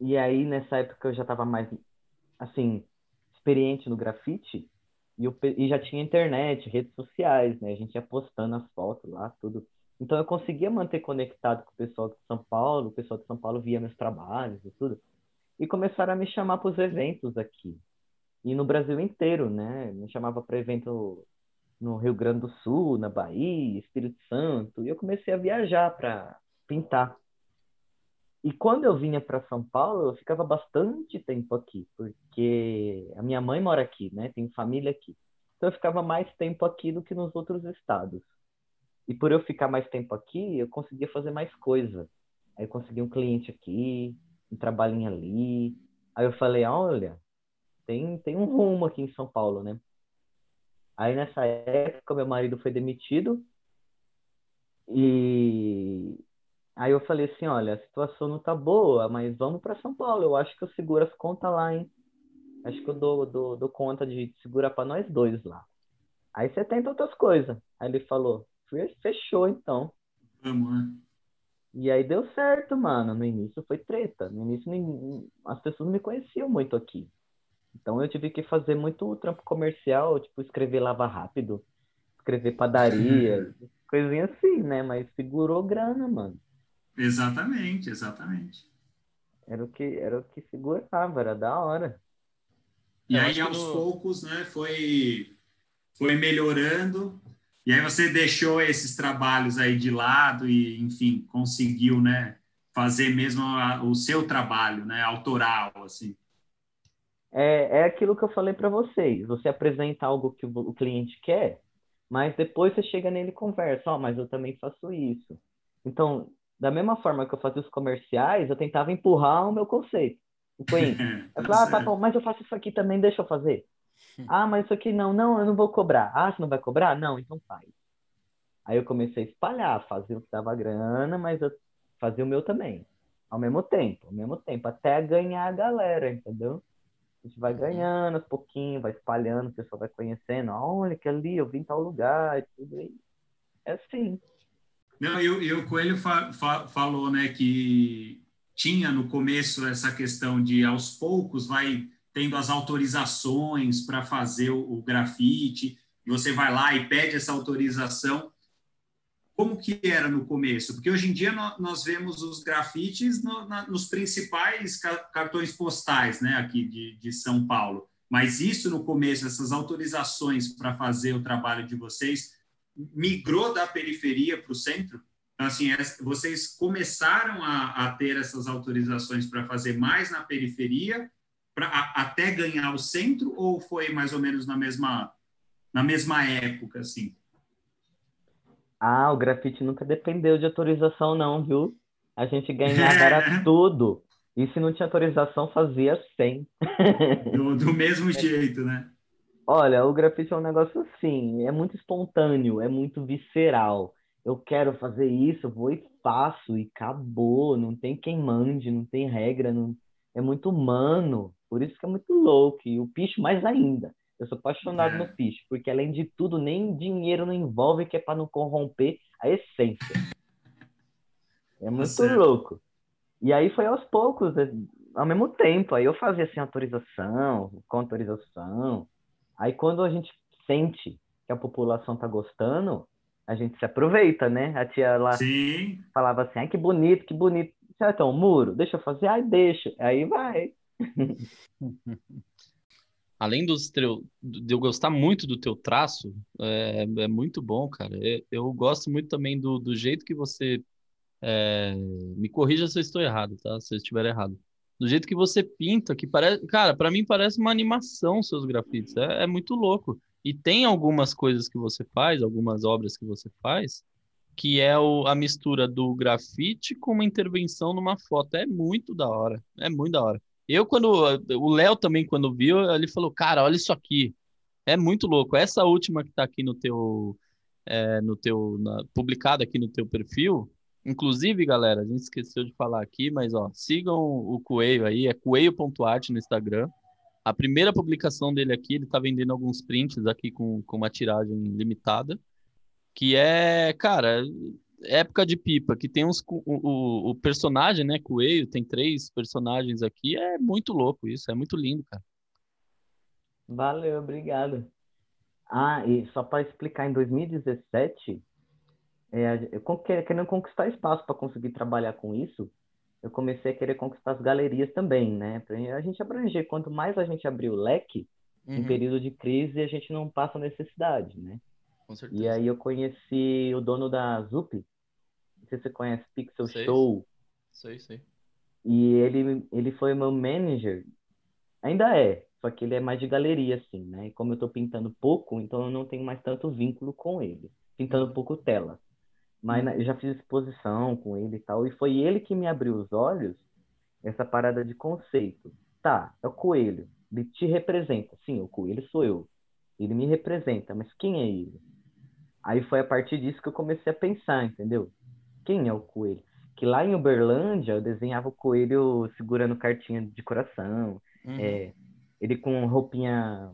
e aí, nessa época, eu já estava mais, assim, experiente no grafite e, eu, e já tinha internet, redes sociais, né? A gente ia postando as fotos lá, tudo. Então, eu conseguia manter conectado com o pessoal de São Paulo, o pessoal de São Paulo via meus trabalhos e tudo. E começaram a me chamar para os eventos aqui. E no Brasil inteiro, né? Me chamava para evento no Rio Grande do Sul, na Bahia, Espírito Santo. E eu comecei a viajar para pintar. E quando eu vinha para São Paulo, eu ficava bastante tempo aqui, porque a minha mãe mora aqui, né? Tem família aqui. Então eu ficava mais tempo aqui do que nos outros estados. E por eu ficar mais tempo aqui, eu conseguia fazer mais coisa. Aí eu consegui um cliente aqui, um trabalhinho ali. Aí eu falei, olha, tem, tem um rumo aqui em São Paulo, né? Aí nessa época meu marido foi demitido e Aí eu falei assim, olha, a situação não tá boa, mas vamos para São Paulo. Eu acho que eu seguro as contas lá, hein? Acho que eu dou, dou, dou conta de segurar para nós dois lá. Aí você tenta outras coisas. Aí ele falou, fechou então. Né? E aí deu certo, mano. No início foi treta. No início as pessoas não me conheciam muito aqui. Então eu tive que fazer muito trampo comercial, tipo escrever lava rápido, escrever padaria, coisinha assim, né? Mas segurou grana, mano. Exatamente, exatamente. Era o que, era o que segurava, era da hora. E Eu aí, aos no... poucos, né, foi, foi melhorando. E aí você deixou esses trabalhos aí de lado e, enfim, conseguiu, né, fazer mesmo a, o seu trabalho, né, autoral, assim. É, é aquilo que eu falei para vocês. Você apresenta algo que o cliente quer, mas depois você chega nele e conversa. Ó, oh, mas eu também faço isso. Então, da mesma forma que eu fazia os comerciais, eu tentava empurrar o meu conceito. O Queen. Eu falava, ah, tá bom, mas eu faço isso aqui também, deixa eu fazer. Ah, mas isso aqui não, não, eu não vou cobrar. Ah, você não vai cobrar? Não, então faz. Aí eu comecei a espalhar, fazia o que dava grana, mas eu fazia o meu também. Ao mesmo tempo, ao mesmo tempo, até ganhar a galera, entendeu? A gente vai ganhando aos pouquinhos, vai espalhando, o pessoal vai conhecendo. Olha que ali eu vim em tal lugar e tudo aí. É assim. Não, e, o Coelho fa, fa, falou né, que tinha no começo essa questão de aos poucos vai tendo as autorizações para fazer o, o grafite, você vai lá e pede essa autorização. Como que era no começo? Porque hoje em dia nós vemos os grafites no, na, nos principais cartões postais né, aqui de, de São Paulo. Mas isso no começo, essas autorizações para fazer o trabalho de vocês, migrou da periferia para o centro? Então, assim, é, vocês começaram a, a ter essas autorizações para fazer mais na periferia, pra, a, até ganhar o centro, ou foi mais ou menos na mesma, na mesma época, assim? Ah, o grafite nunca dependeu de autorização, não, viu? A gente ganhava era tudo. E se não tinha autorização, fazia sem. Do, do mesmo jeito, né? Olha, o grafite é um negócio assim, é muito espontâneo, é muito visceral. Eu quero fazer isso, vou e faço, e acabou. Não tem quem mande, não tem regra, não... é muito humano. Por isso que é muito louco. E o picho mais ainda. Eu sou apaixonado é. no picho, porque além de tudo, nem dinheiro não envolve, que é para não corromper a essência. É tá muito louco. E aí foi aos poucos, é, ao mesmo tempo. Aí eu fazia assim, autorização, com autorização. Aí quando a gente sente que a população tá gostando, a gente se aproveita, né? A tia lá Sim. falava assim, ai que bonito, que bonito. Certo, um muro, deixa eu fazer, ai deixa. Aí vai. Além dos teu, de eu gostar muito do teu traço, é, é muito bom, cara. Eu, eu, gosto muito também do, do jeito que você. É, me corrija se eu estou errado, tá? Se eu estiver errado do jeito que você pinta, que parece, cara, para mim parece uma animação seus grafites. É, é, muito louco. E tem algumas coisas que você faz, algumas obras que você faz, que é o, a mistura do grafite com uma intervenção numa foto. É muito da hora. É muito da hora. Eu, quando. O Léo também, quando viu, ele falou: Cara, olha isso aqui. É muito louco. Essa última que tá aqui no teu. É, no teu publicada aqui no teu perfil. Inclusive, galera, a gente esqueceu de falar aqui, mas ó, sigam o Coelho aí, é coelho.art no Instagram. A primeira publicação dele aqui, ele tá vendendo alguns prints aqui com, com uma tiragem limitada, que é, cara, época de pipa, que tem uns. O, o, o personagem, né, Coelho, tem três personagens aqui, é muito louco isso, é muito lindo, cara. Valeu, obrigado. Ah, e só para explicar, em 2017, é, eu querendo conquistar espaço para conseguir trabalhar com isso, eu comecei a querer conquistar as galerias também, né? Pra a gente abranger, quanto mais a gente abrir o leque, uhum. em período de crise a gente não passa necessidade, né? Com certeza. E aí eu conheci o dono da Zup, sei se você conhece Pixel sei. Show. Sei, sei. E ele, ele foi meu manager, ainda é, só que ele é mais de galeria, assim, né? E como eu tô pintando pouco, então eu não tenho mais tanto vínculo com ele, pintando uhum. pouco tela. Mas eu já fiz exposição com ele e tal, e foi ele que me abriu os olhos essa parada de conceito. Tá, é o coelho, ele te representa. Sim, o coelho sou eu. Ele me representa, mas quem é ele? Aí foi a partir disso que eu comecei a pensar, entendeu? Quem é o coelho? Que lá em Uberlândia eu desenhava o coelho segurando cartinha de coração, uhum. é, ele com roupinha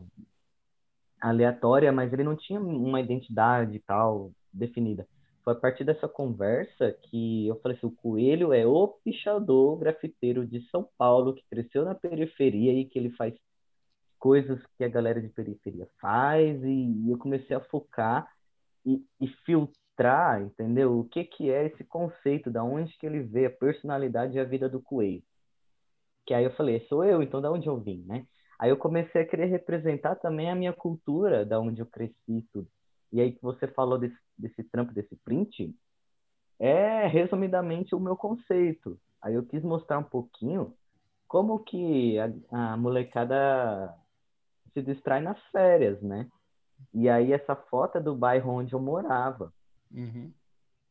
aleatória, mas ele não tinha uma identidade tal definida. Foi a partir dessa conversa que eu falei assim, o Coelho é o pichador grafiteiro de São Paulo que cresceu na periferia e que ele faz coisas que a galera de periferia faz e eu comecei a focar e, e filtrar, entendeu? O que que é esse conceito, da onde que ele vê a personalidade e a vida do Coelho. Que aí eu falei, sou eu, então da onde eu vim, né? Aí eu comecei a querer representar também a minha cultura, da onde eu cresci tudo. E aí que você falou desse, desse trampo, desse print, é resumidamente o meu conceito. Aí eu quis mostrar um pouquinho como que a, a molecada se distrai nas férias, né? E aí essa foto é do bairro onde eu morava. Uhum.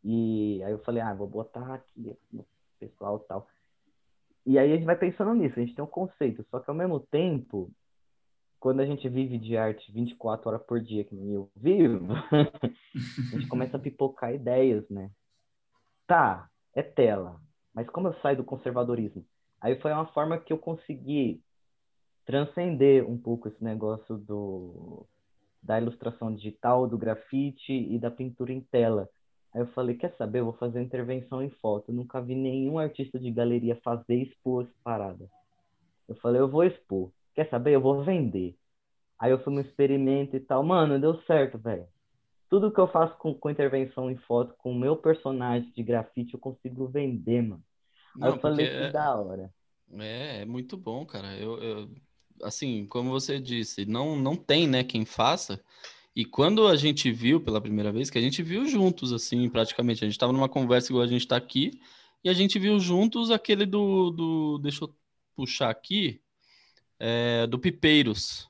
E aí eu falei, ah, vou botar aqui no pessoal tal. E aí a gente vai pensando nisso, a gente tem um conceito, só que ao mesmo tempo quando a gente vive de arte 24 horas por dia, que nem eu vivo, a gente começa a pipocar ideias, né? Tá, é tela, mas como eu saio do conservadorismo? Aí foi uma forma que eu consegui transcender um pouco esse negócio do da ilustração digital, do grafite e da pintura em tela. Aí eu falei, quer saber, eu vou fazer intervenção em foto. Eu nunca vi nenhum artista de galeria fazer expor essa parada. Eu falei, eu vou expor quer saber? Eu vou vender. Aí eu fui no experimento e tal. Mano, deu certo, velho. Tudo que eu faço com, com intervenção em foto, com o meu personagem de grafite, eu consigo vender, mano. Não, Aí eu falei, que é... da hora. É, é muito bom, cara. Eu, eu, assim, como você disse, não, não tem, né, quem faça. E quando a gente viu pela primeira vez, que a gente viu juntos, assim, praticamente, a gente estava numa conversa igual a gente está aqui, e a gente viu juntos aquele do, do deixa eu puxar aqui, é, do Pipeiros,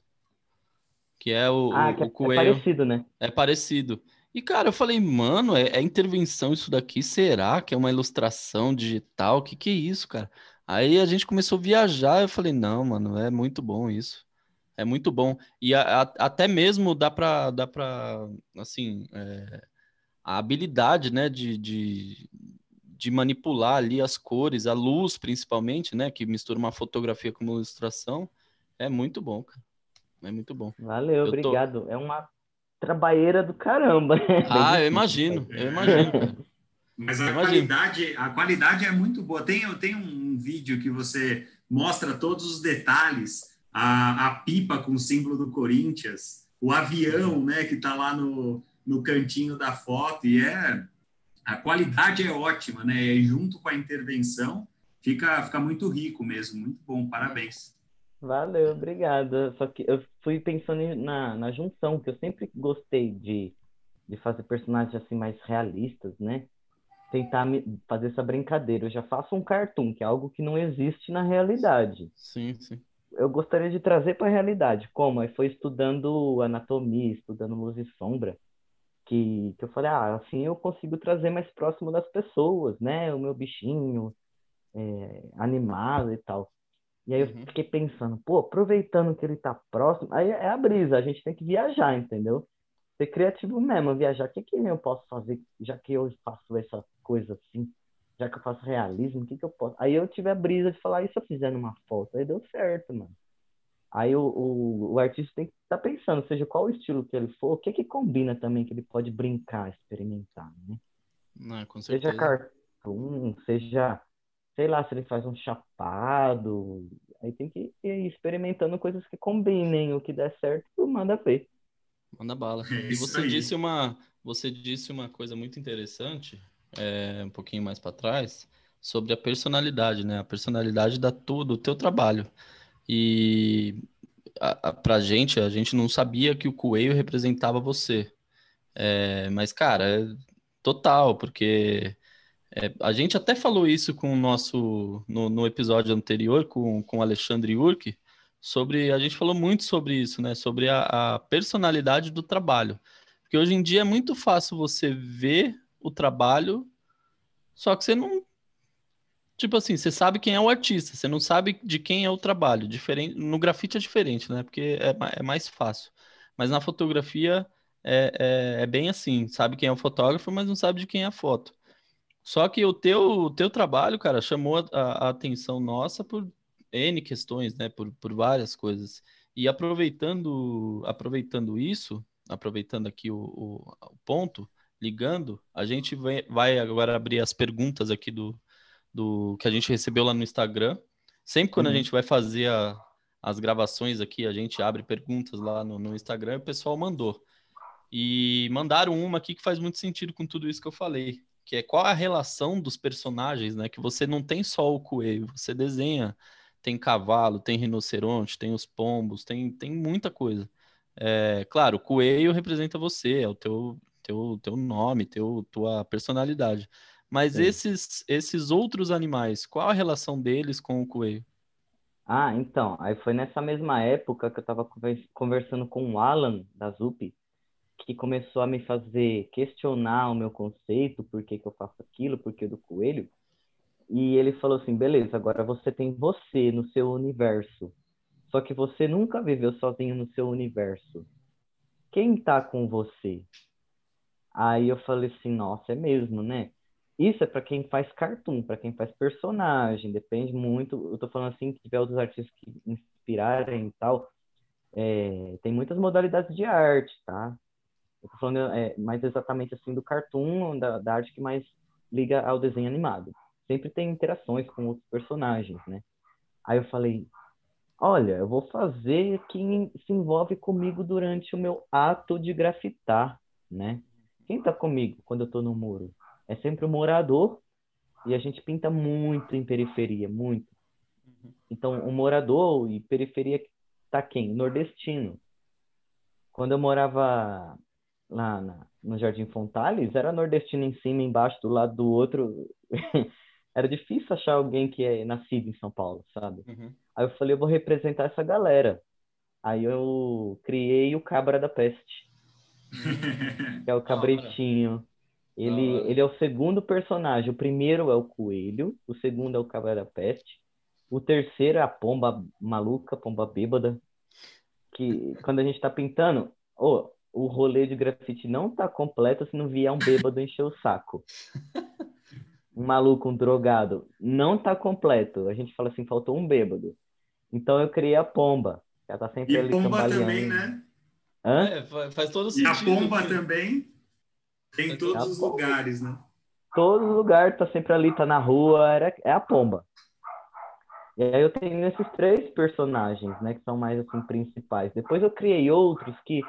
que é o, ah, o, o é, coelho. É parecido, né? É parecido. E, cara, eu falei, mano, é, é, intervenção isso daqui? Será que é uma ilustração digital? O que, que é isso, cara? Aí a gente começou a viajar, eu falei, não, mano, é muito bom isso. É muito bom. E a, a, até mesmo dá pra, dá pra assim, é, a habilidade, né, de, de, de manipular ali as cores, a luz principalmente, né, que mistura uma fotografia com uma ilustração, é muito bom, cara. É muito bom. Valeu, eu obrigado. Tô... É uma trabalheira do caramba. Ah, eu imagino, eu imagino. Mas a qualidade, a qualidade é muito boa. Tem, eu tenho um vídeo que você mostra todos os detalhes, a, a pipa com o símbolo do Corinthians, o avião, né, que está lá no, no cantinho da foto, e é a qualidade é ótima, né? E junto com a intervenção fica, fica muito rico mesmo, muito bom, parabéns. Valeu, obrigado. Só que eu fui pensando na, na junção, que eu sempre gostei de, de fazer personagens assim mais realistas, né? Tentar me, fazer essa brincadeira. Eu já faço um cartoon, que é algo que não existe na realidade. Sim, sim. eu gostaria de trazer para a realidade. Como? Aí foi estudando anatomia, estudando luz e sombra, que, que eu falei, ah, assim eu consigo trazer mais próximo das pessoas, né? O meu bichinho é, animado e tal. E aí eu uhum. fiquei pensando, pô, aproveitando que ele tá próximo, aí é a brisa, a gente tem que viajar, entendeu? Ser criativo mesmo, viajar. O que, que eu posso fazer, já que eu faço essa coisa assim? já que eu faço realismo, o que, que eu posso? Aí eu tive a brisa de falar, e se eu fizer numa foto? Aí deu certo, mano. Aí o, o, o artista tem que estar tá pensando, seja qual o estilo que ele for, o que que combina também que ele pode brincar, experimentar, né? Não, com certeza. Seja cartoon, seja, sei lá, se ele faz um chapado. Aí tem que ir experimentando coisas que combinem, o que der certo, manda ver. Manda bala. É e você disse uma, você disse uma coisa muito interessante é, um pouquinho mais para trás, sobre a personalidade, né? A personalidade da tudo, do teu trabalho. E a, a, pra gente, a gente não sabia que o coelho representava você. É, mas, cara, é total, porque é, a gente até falou isso com o nosso no, no episódio anterior com, com o Alexandre Urk, sobre a gente falou muito sobre isso, né? Sobre a, a personalidade do trabalho. Porque hoje em dia é muito fácil você ver o trabalho, só que você não. Tipo assim, você sabe quem é o artista, você não sabe de quem é o trabalho. Diferente, no grafite é diferente, né? Porque é, é mais fácil. Mas na fotografia é, é, é, bem assim, sabe quem é o fotógrafo, mas não sabe de quem é a foto. Só que o teu, o teu trabalho, cara, chamou a, a atenção nossa por N questões, né? Por, por várias coisas. E aproveitando, aproveitando isso, aproveitando aqui o, o, o ponto, ligando, a gente vai, agora abrir as perguntas aqui do, do que a gente recebeu lá no Instagram. Sempre quando uhum. a gente vai fazer a, as gravações aqui, a gente abre perguntas lá no, no Instagram e o pessoal mandou. E mandaram uma aqui que faz muito sentido com tudo isso que eu falei, que é qual a relação dos personagens, né? Que você não tem só o coelho, você desenha, tem cavalo, tem rinoceronte, tem os pombos, tem, tem muita coisa. É, claro, o coelho representa você, é o teu, teu, teu nome, teu, tua personalidade. Mas esses, esses outros animais, qual a relação deles com o coelho? Ah, então, aí foi nessa mesma época que eu estava conversando com o Alan, da ZUP, que começou a me fazer questionar o meu conceito, por que, que eu faço aquilo, por que do coelho. E ele falou assim, beleza, agora você tem você no seu universo. Só que você nunca viveu sozinho no seu universo. Quem está com você? Aí eu falei assim, nossa, é mesmo, né? Isso é para quem faz cartoon, para quem faz personagem, depende muito. Eu tô falando assim que tiver outros artistas que inspirarem e tal, é, tem muitas modalidades de arte, tá? Eu tô falando é, mais exatamente assim do cartoon, da, da arte que mais liga ao desenho animado. Sempre tem interações com outros personagens, né? Aí eu falei, olha, eu vou fazer quem se envolve comigo durante o meu ato de grafitar, né? Quem tá comigo quando eu tô no muro? É sempre o morador e a gente pinta muito em periferia, muito. Uhum. Então, o morador e periferia tá quem? Nordestino. Quando eu morava lá na, no Jardim Fontales, era nordestino em cima, embaixo, do lado do outro. era difícil achar alguém que é nascido em São Paulo, sabe? Uhum. Aí eu falei, eu vou representar essa galera. Aí eu criei o Cabra da Peste que é o cabritinho. Ele, ele é o segundo personagem. O primeiro é o coelho, o segundo é o cabra da peste, o terceiro é a pomba maluca, pomba bêbada. Que quando a gente tá pintando, oh, o rolê de grafite não tá completo se não vier um bêbado encher o saco. Um maluco, um drogado, não tá completo. A gente fala assim, faltou um bêbado. Então eu criei a pomba. Ela tá sempre e ali pomba também, né? É, faz todo sentido. E a pomba também tem em todos os lugares, né? Todo lugar, tá sempre ali, tá na rua, era, é a pomba. E aí eu tenho esses três personagens, né, que são mais assim principais. Depois eu criei outros que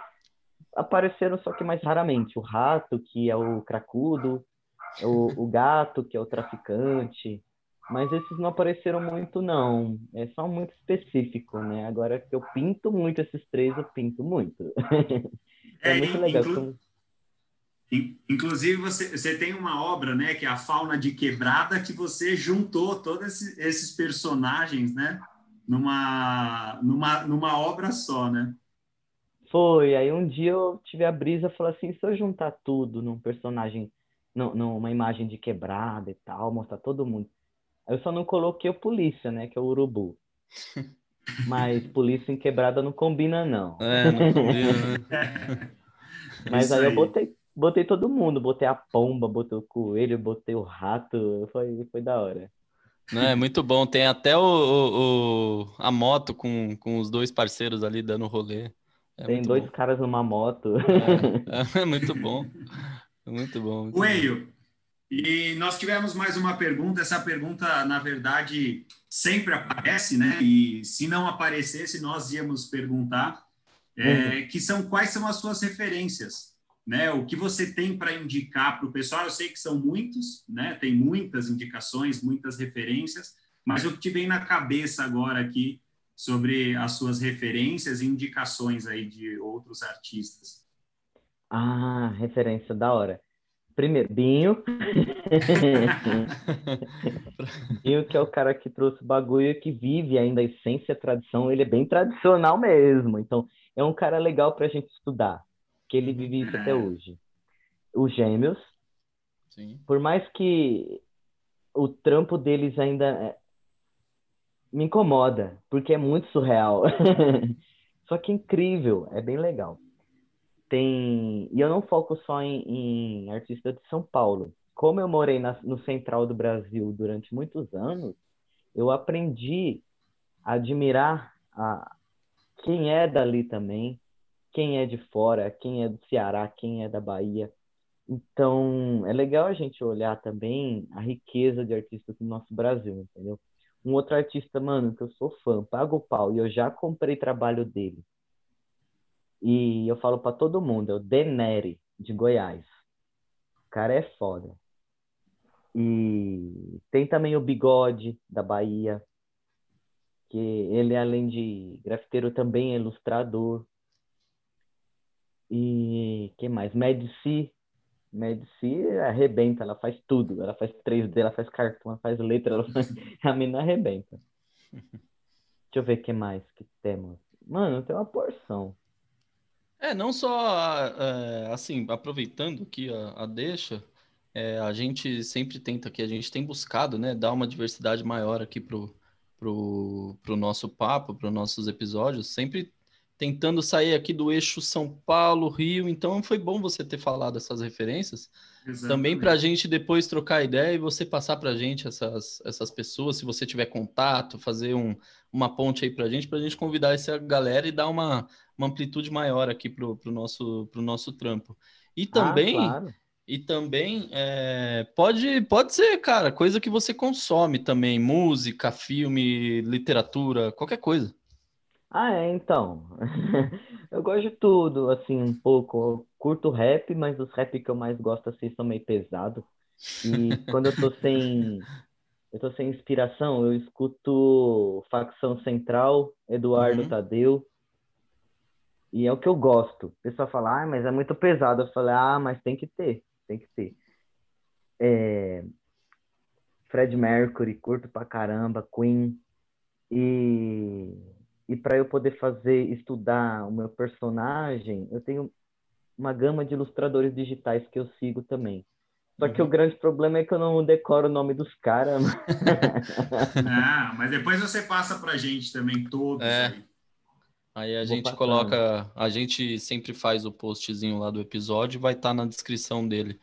apareceram só que mais raramente. O rato, que é o cracudo, o, o gato, que é o traficante, mas esses não apareceram muito, não. É só muito específico, né? Agora que eu pinto muito esses três, eu pinto muito. é, é, muito legal. Inclu... Inclusive, você, você tem uma obra, né? Que é a Fauna de Quebrada, que você juntou todos esses, esses personagens, né? numa, numa, numa obra só, né? Foi, aí um dia eu tive a brisa e falei assim, se eu juntar tudo num personagem, numa imagem de quebrada e tal, mostrar todo mundo. Eu só não coloquei o polícia, né, que é o urubu. Mas polícia em quebrada não combina, não. É, não combina, né? Mas aí, aí eu botei, botei todo mundo, botei a pomba, botei o coelho, botei o rato, foi, foi da hora. Não, é muito bom. Tem até o, o, o, a moto com, com os dois parceiros ali dando rolê. É Tem dois bom. caras numa moto. É, é, muito bom. É muito bom. Muito e nós tivemos mais uma pergunta. Essa pergunta, na verdade, sempre aparece, né? E se não aparecesse, nós íamos perguntar, é, uhum. que são quais são as suas referências, né? O que você tem para indicar para o pessoal? Eu sei que são muitos, né? Tem muitas indicações, muitas referências, mas o que te vem na cabeça agora aqui sobre as suas referências e indicações aí de outros artistas. Ah, referência da hora. Primeiro, Binho. Binho, que é o cara que trouxe o bagulho que vive ainda a essência, a tradição, ele é bem tradicional mesmo. Então, é um cara legal para a gente estudar, que ele vive isso é. até hoje. Os Gêmeos. Sim. Por mais que o trampo deles ainda é me incomoda, porque é muito surreal. só que é incrível, é bem legal. Tem. E eu não foco só em, em artista de São Paulo. Como eu morei na, no central do Brasil durante muitos anos, eu aprendi a admirar a, quem é dali também, quem é de fora, quem é do Ceará, quem é da Bahia. Então, é legal a gente olhar também a riqueza de artistas do nosso Brasil, entendeu? Um outro artista, mano, que eu sou fã, pago o pau, e eu já comprei trabalho dele. E eu falo para todo mundo, é o Deneri, de Goiás. O cara é foda. E tem também o Bigode, da Bahia, que ele, além de grafiteiro, também é ilustrador. E que mais? Medici, Medici arrebenta, ela faz tudo. Ela faz 3D, ela faz cartão, ela faz letra, ela faz... a mina arrebenta. Deixa eu ver o que mais que temos. Mano, tem uma porção. É, não só, é, assim, aproveitando aqui a, a deixa, é, a gente sempre tenta aqui, a gente tem buscado, né, dar uma diversidade maior aqui pro, pro, pro nosso papo, para os nossos episódios, sempre tentando sair aqui do eixo São Paulo, Rio. Então foi bom você ter falado essas referências. Exatamente. Também para a gente depois trocar ideia e você passar para a gente essas, essas pessoas, se você tiver contato, fazer um, uma ponte aí para a gente, para a gente convidar essa galera e dar uma, uma amplitude maior aqui para o nosso, pro nosso trampo. E ah, também. Ah, claro. E também é, pode, pode ser, cara, coisa que você consome também, música, filme, literatura, qualquer coisa. Ah, é, então. eu gosto de tudo, assim, um pouco. Eu curto rap, mas os rap que eu mais gosto, assim, são meio pesados. E quando eu tô sem... Eu tô sem inspiração, eu escuto Facção Central, Eduardo uhum. Tadeu. E é o que eu gosto. O pessoal fala, ah, mas é muito pesado. Eu falei, ah, mas tem que ter, tem que ter. É... Fred Mercury, curto pra caramba, Queen. E e para eu poder fazer, estudar o meu personagem, eu tenho uma gama de ilustradores digitais que eu sigo também. Só uhum. que o uhum. grande problema é que eu não decoro o nome dos caras. não, mas depois você passa pra gente também todos. É. Aí. Aí a Vou gente passando. coloca, a gente sempre faz o postzinho lá do episódio, vai estar tá na descrição dele.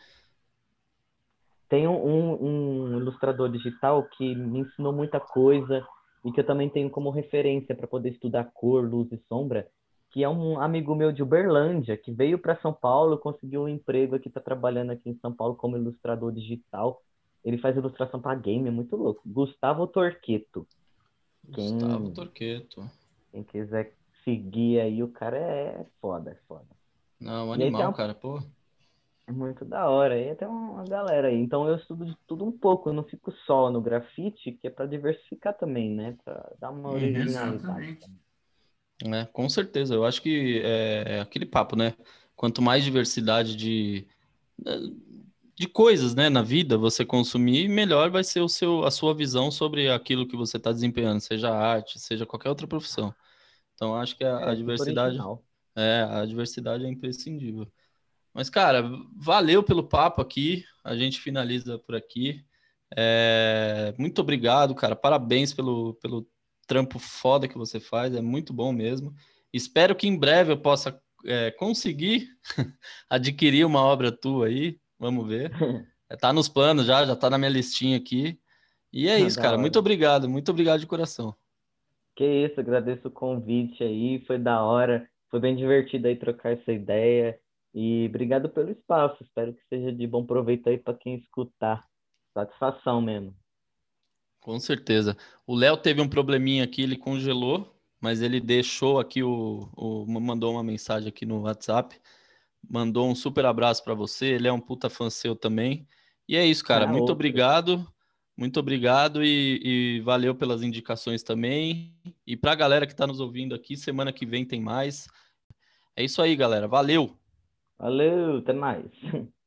Tem um, um, ilustrador digital que me ensinou muita coisa e que eu também tenho como referência para poder estudar cor, luz e sombra, que é um amigo meu de Uberlândia, que veio para São Paulo, conseguiu um emprego aqui, está trabalhando aqui em São Paulo como ilustrador digital. Ele faz ilustração para game, é muito louco. Gustavo Torqueto. Quem, Gustavo Torqueto. Quem quiser seguir aí, o cara é foda, é foda. Não, animal, cara, pô. É muito da hora. E tem uma galera aí. Então eu estudo de tudo um pouco. Eu não fico só no grafite, que é para diversificar também, né? Para dar uma uhum, originalidade. É, com certeza. Eu acho que é, é aquele papo, né? Quanto mais diversidade de. de coisas, né, na vida você consumir, melhor vai ser o seu, a sua visão sobre aquilo que você está desempenhando, seja arte, seja qualquer outra profissão. Então, acho que a, é, a diversidade é, a diversidade é imprescindível. Mas, cara, valeu pelo papo aqui. A gente finaliza por aqui. É, muito obrigado, cara. Parabéns pelo, pelo trampo foda que você faz. É muito bom mesmo. Espero que em breve eu possa é, conseguir adquirir uma obra tua aí. Vamos ver. Tá nos planos já, já tá na minha listinha aqui. E é isso, cara. Muito obrigado, muito obrigado de coração. Que isso, agradeço o convite aí, foi da hora, foi bem divertido aí trocar essa ideia. E obrigado pelo espaço, espero que seja de bom proveito aí para quem escutar. Satisfação mesmo. Com certeza. O Léo teve um probleminha aqui, ele congelou, mas ele deixou aqui o, o mandou uma mensagem aqui no WhatsApp, mandou um super abraço para você. Ele é um puta fã seu também. E é isso, cara. Ah, Muito outro. obrigado. Muito obrigado e, e, valeu pelas indicações também. E para a galera que está nos ouvindo aqui, semana que vem tem mais. É isso aí, galera. Valeu! Valeu, até mais.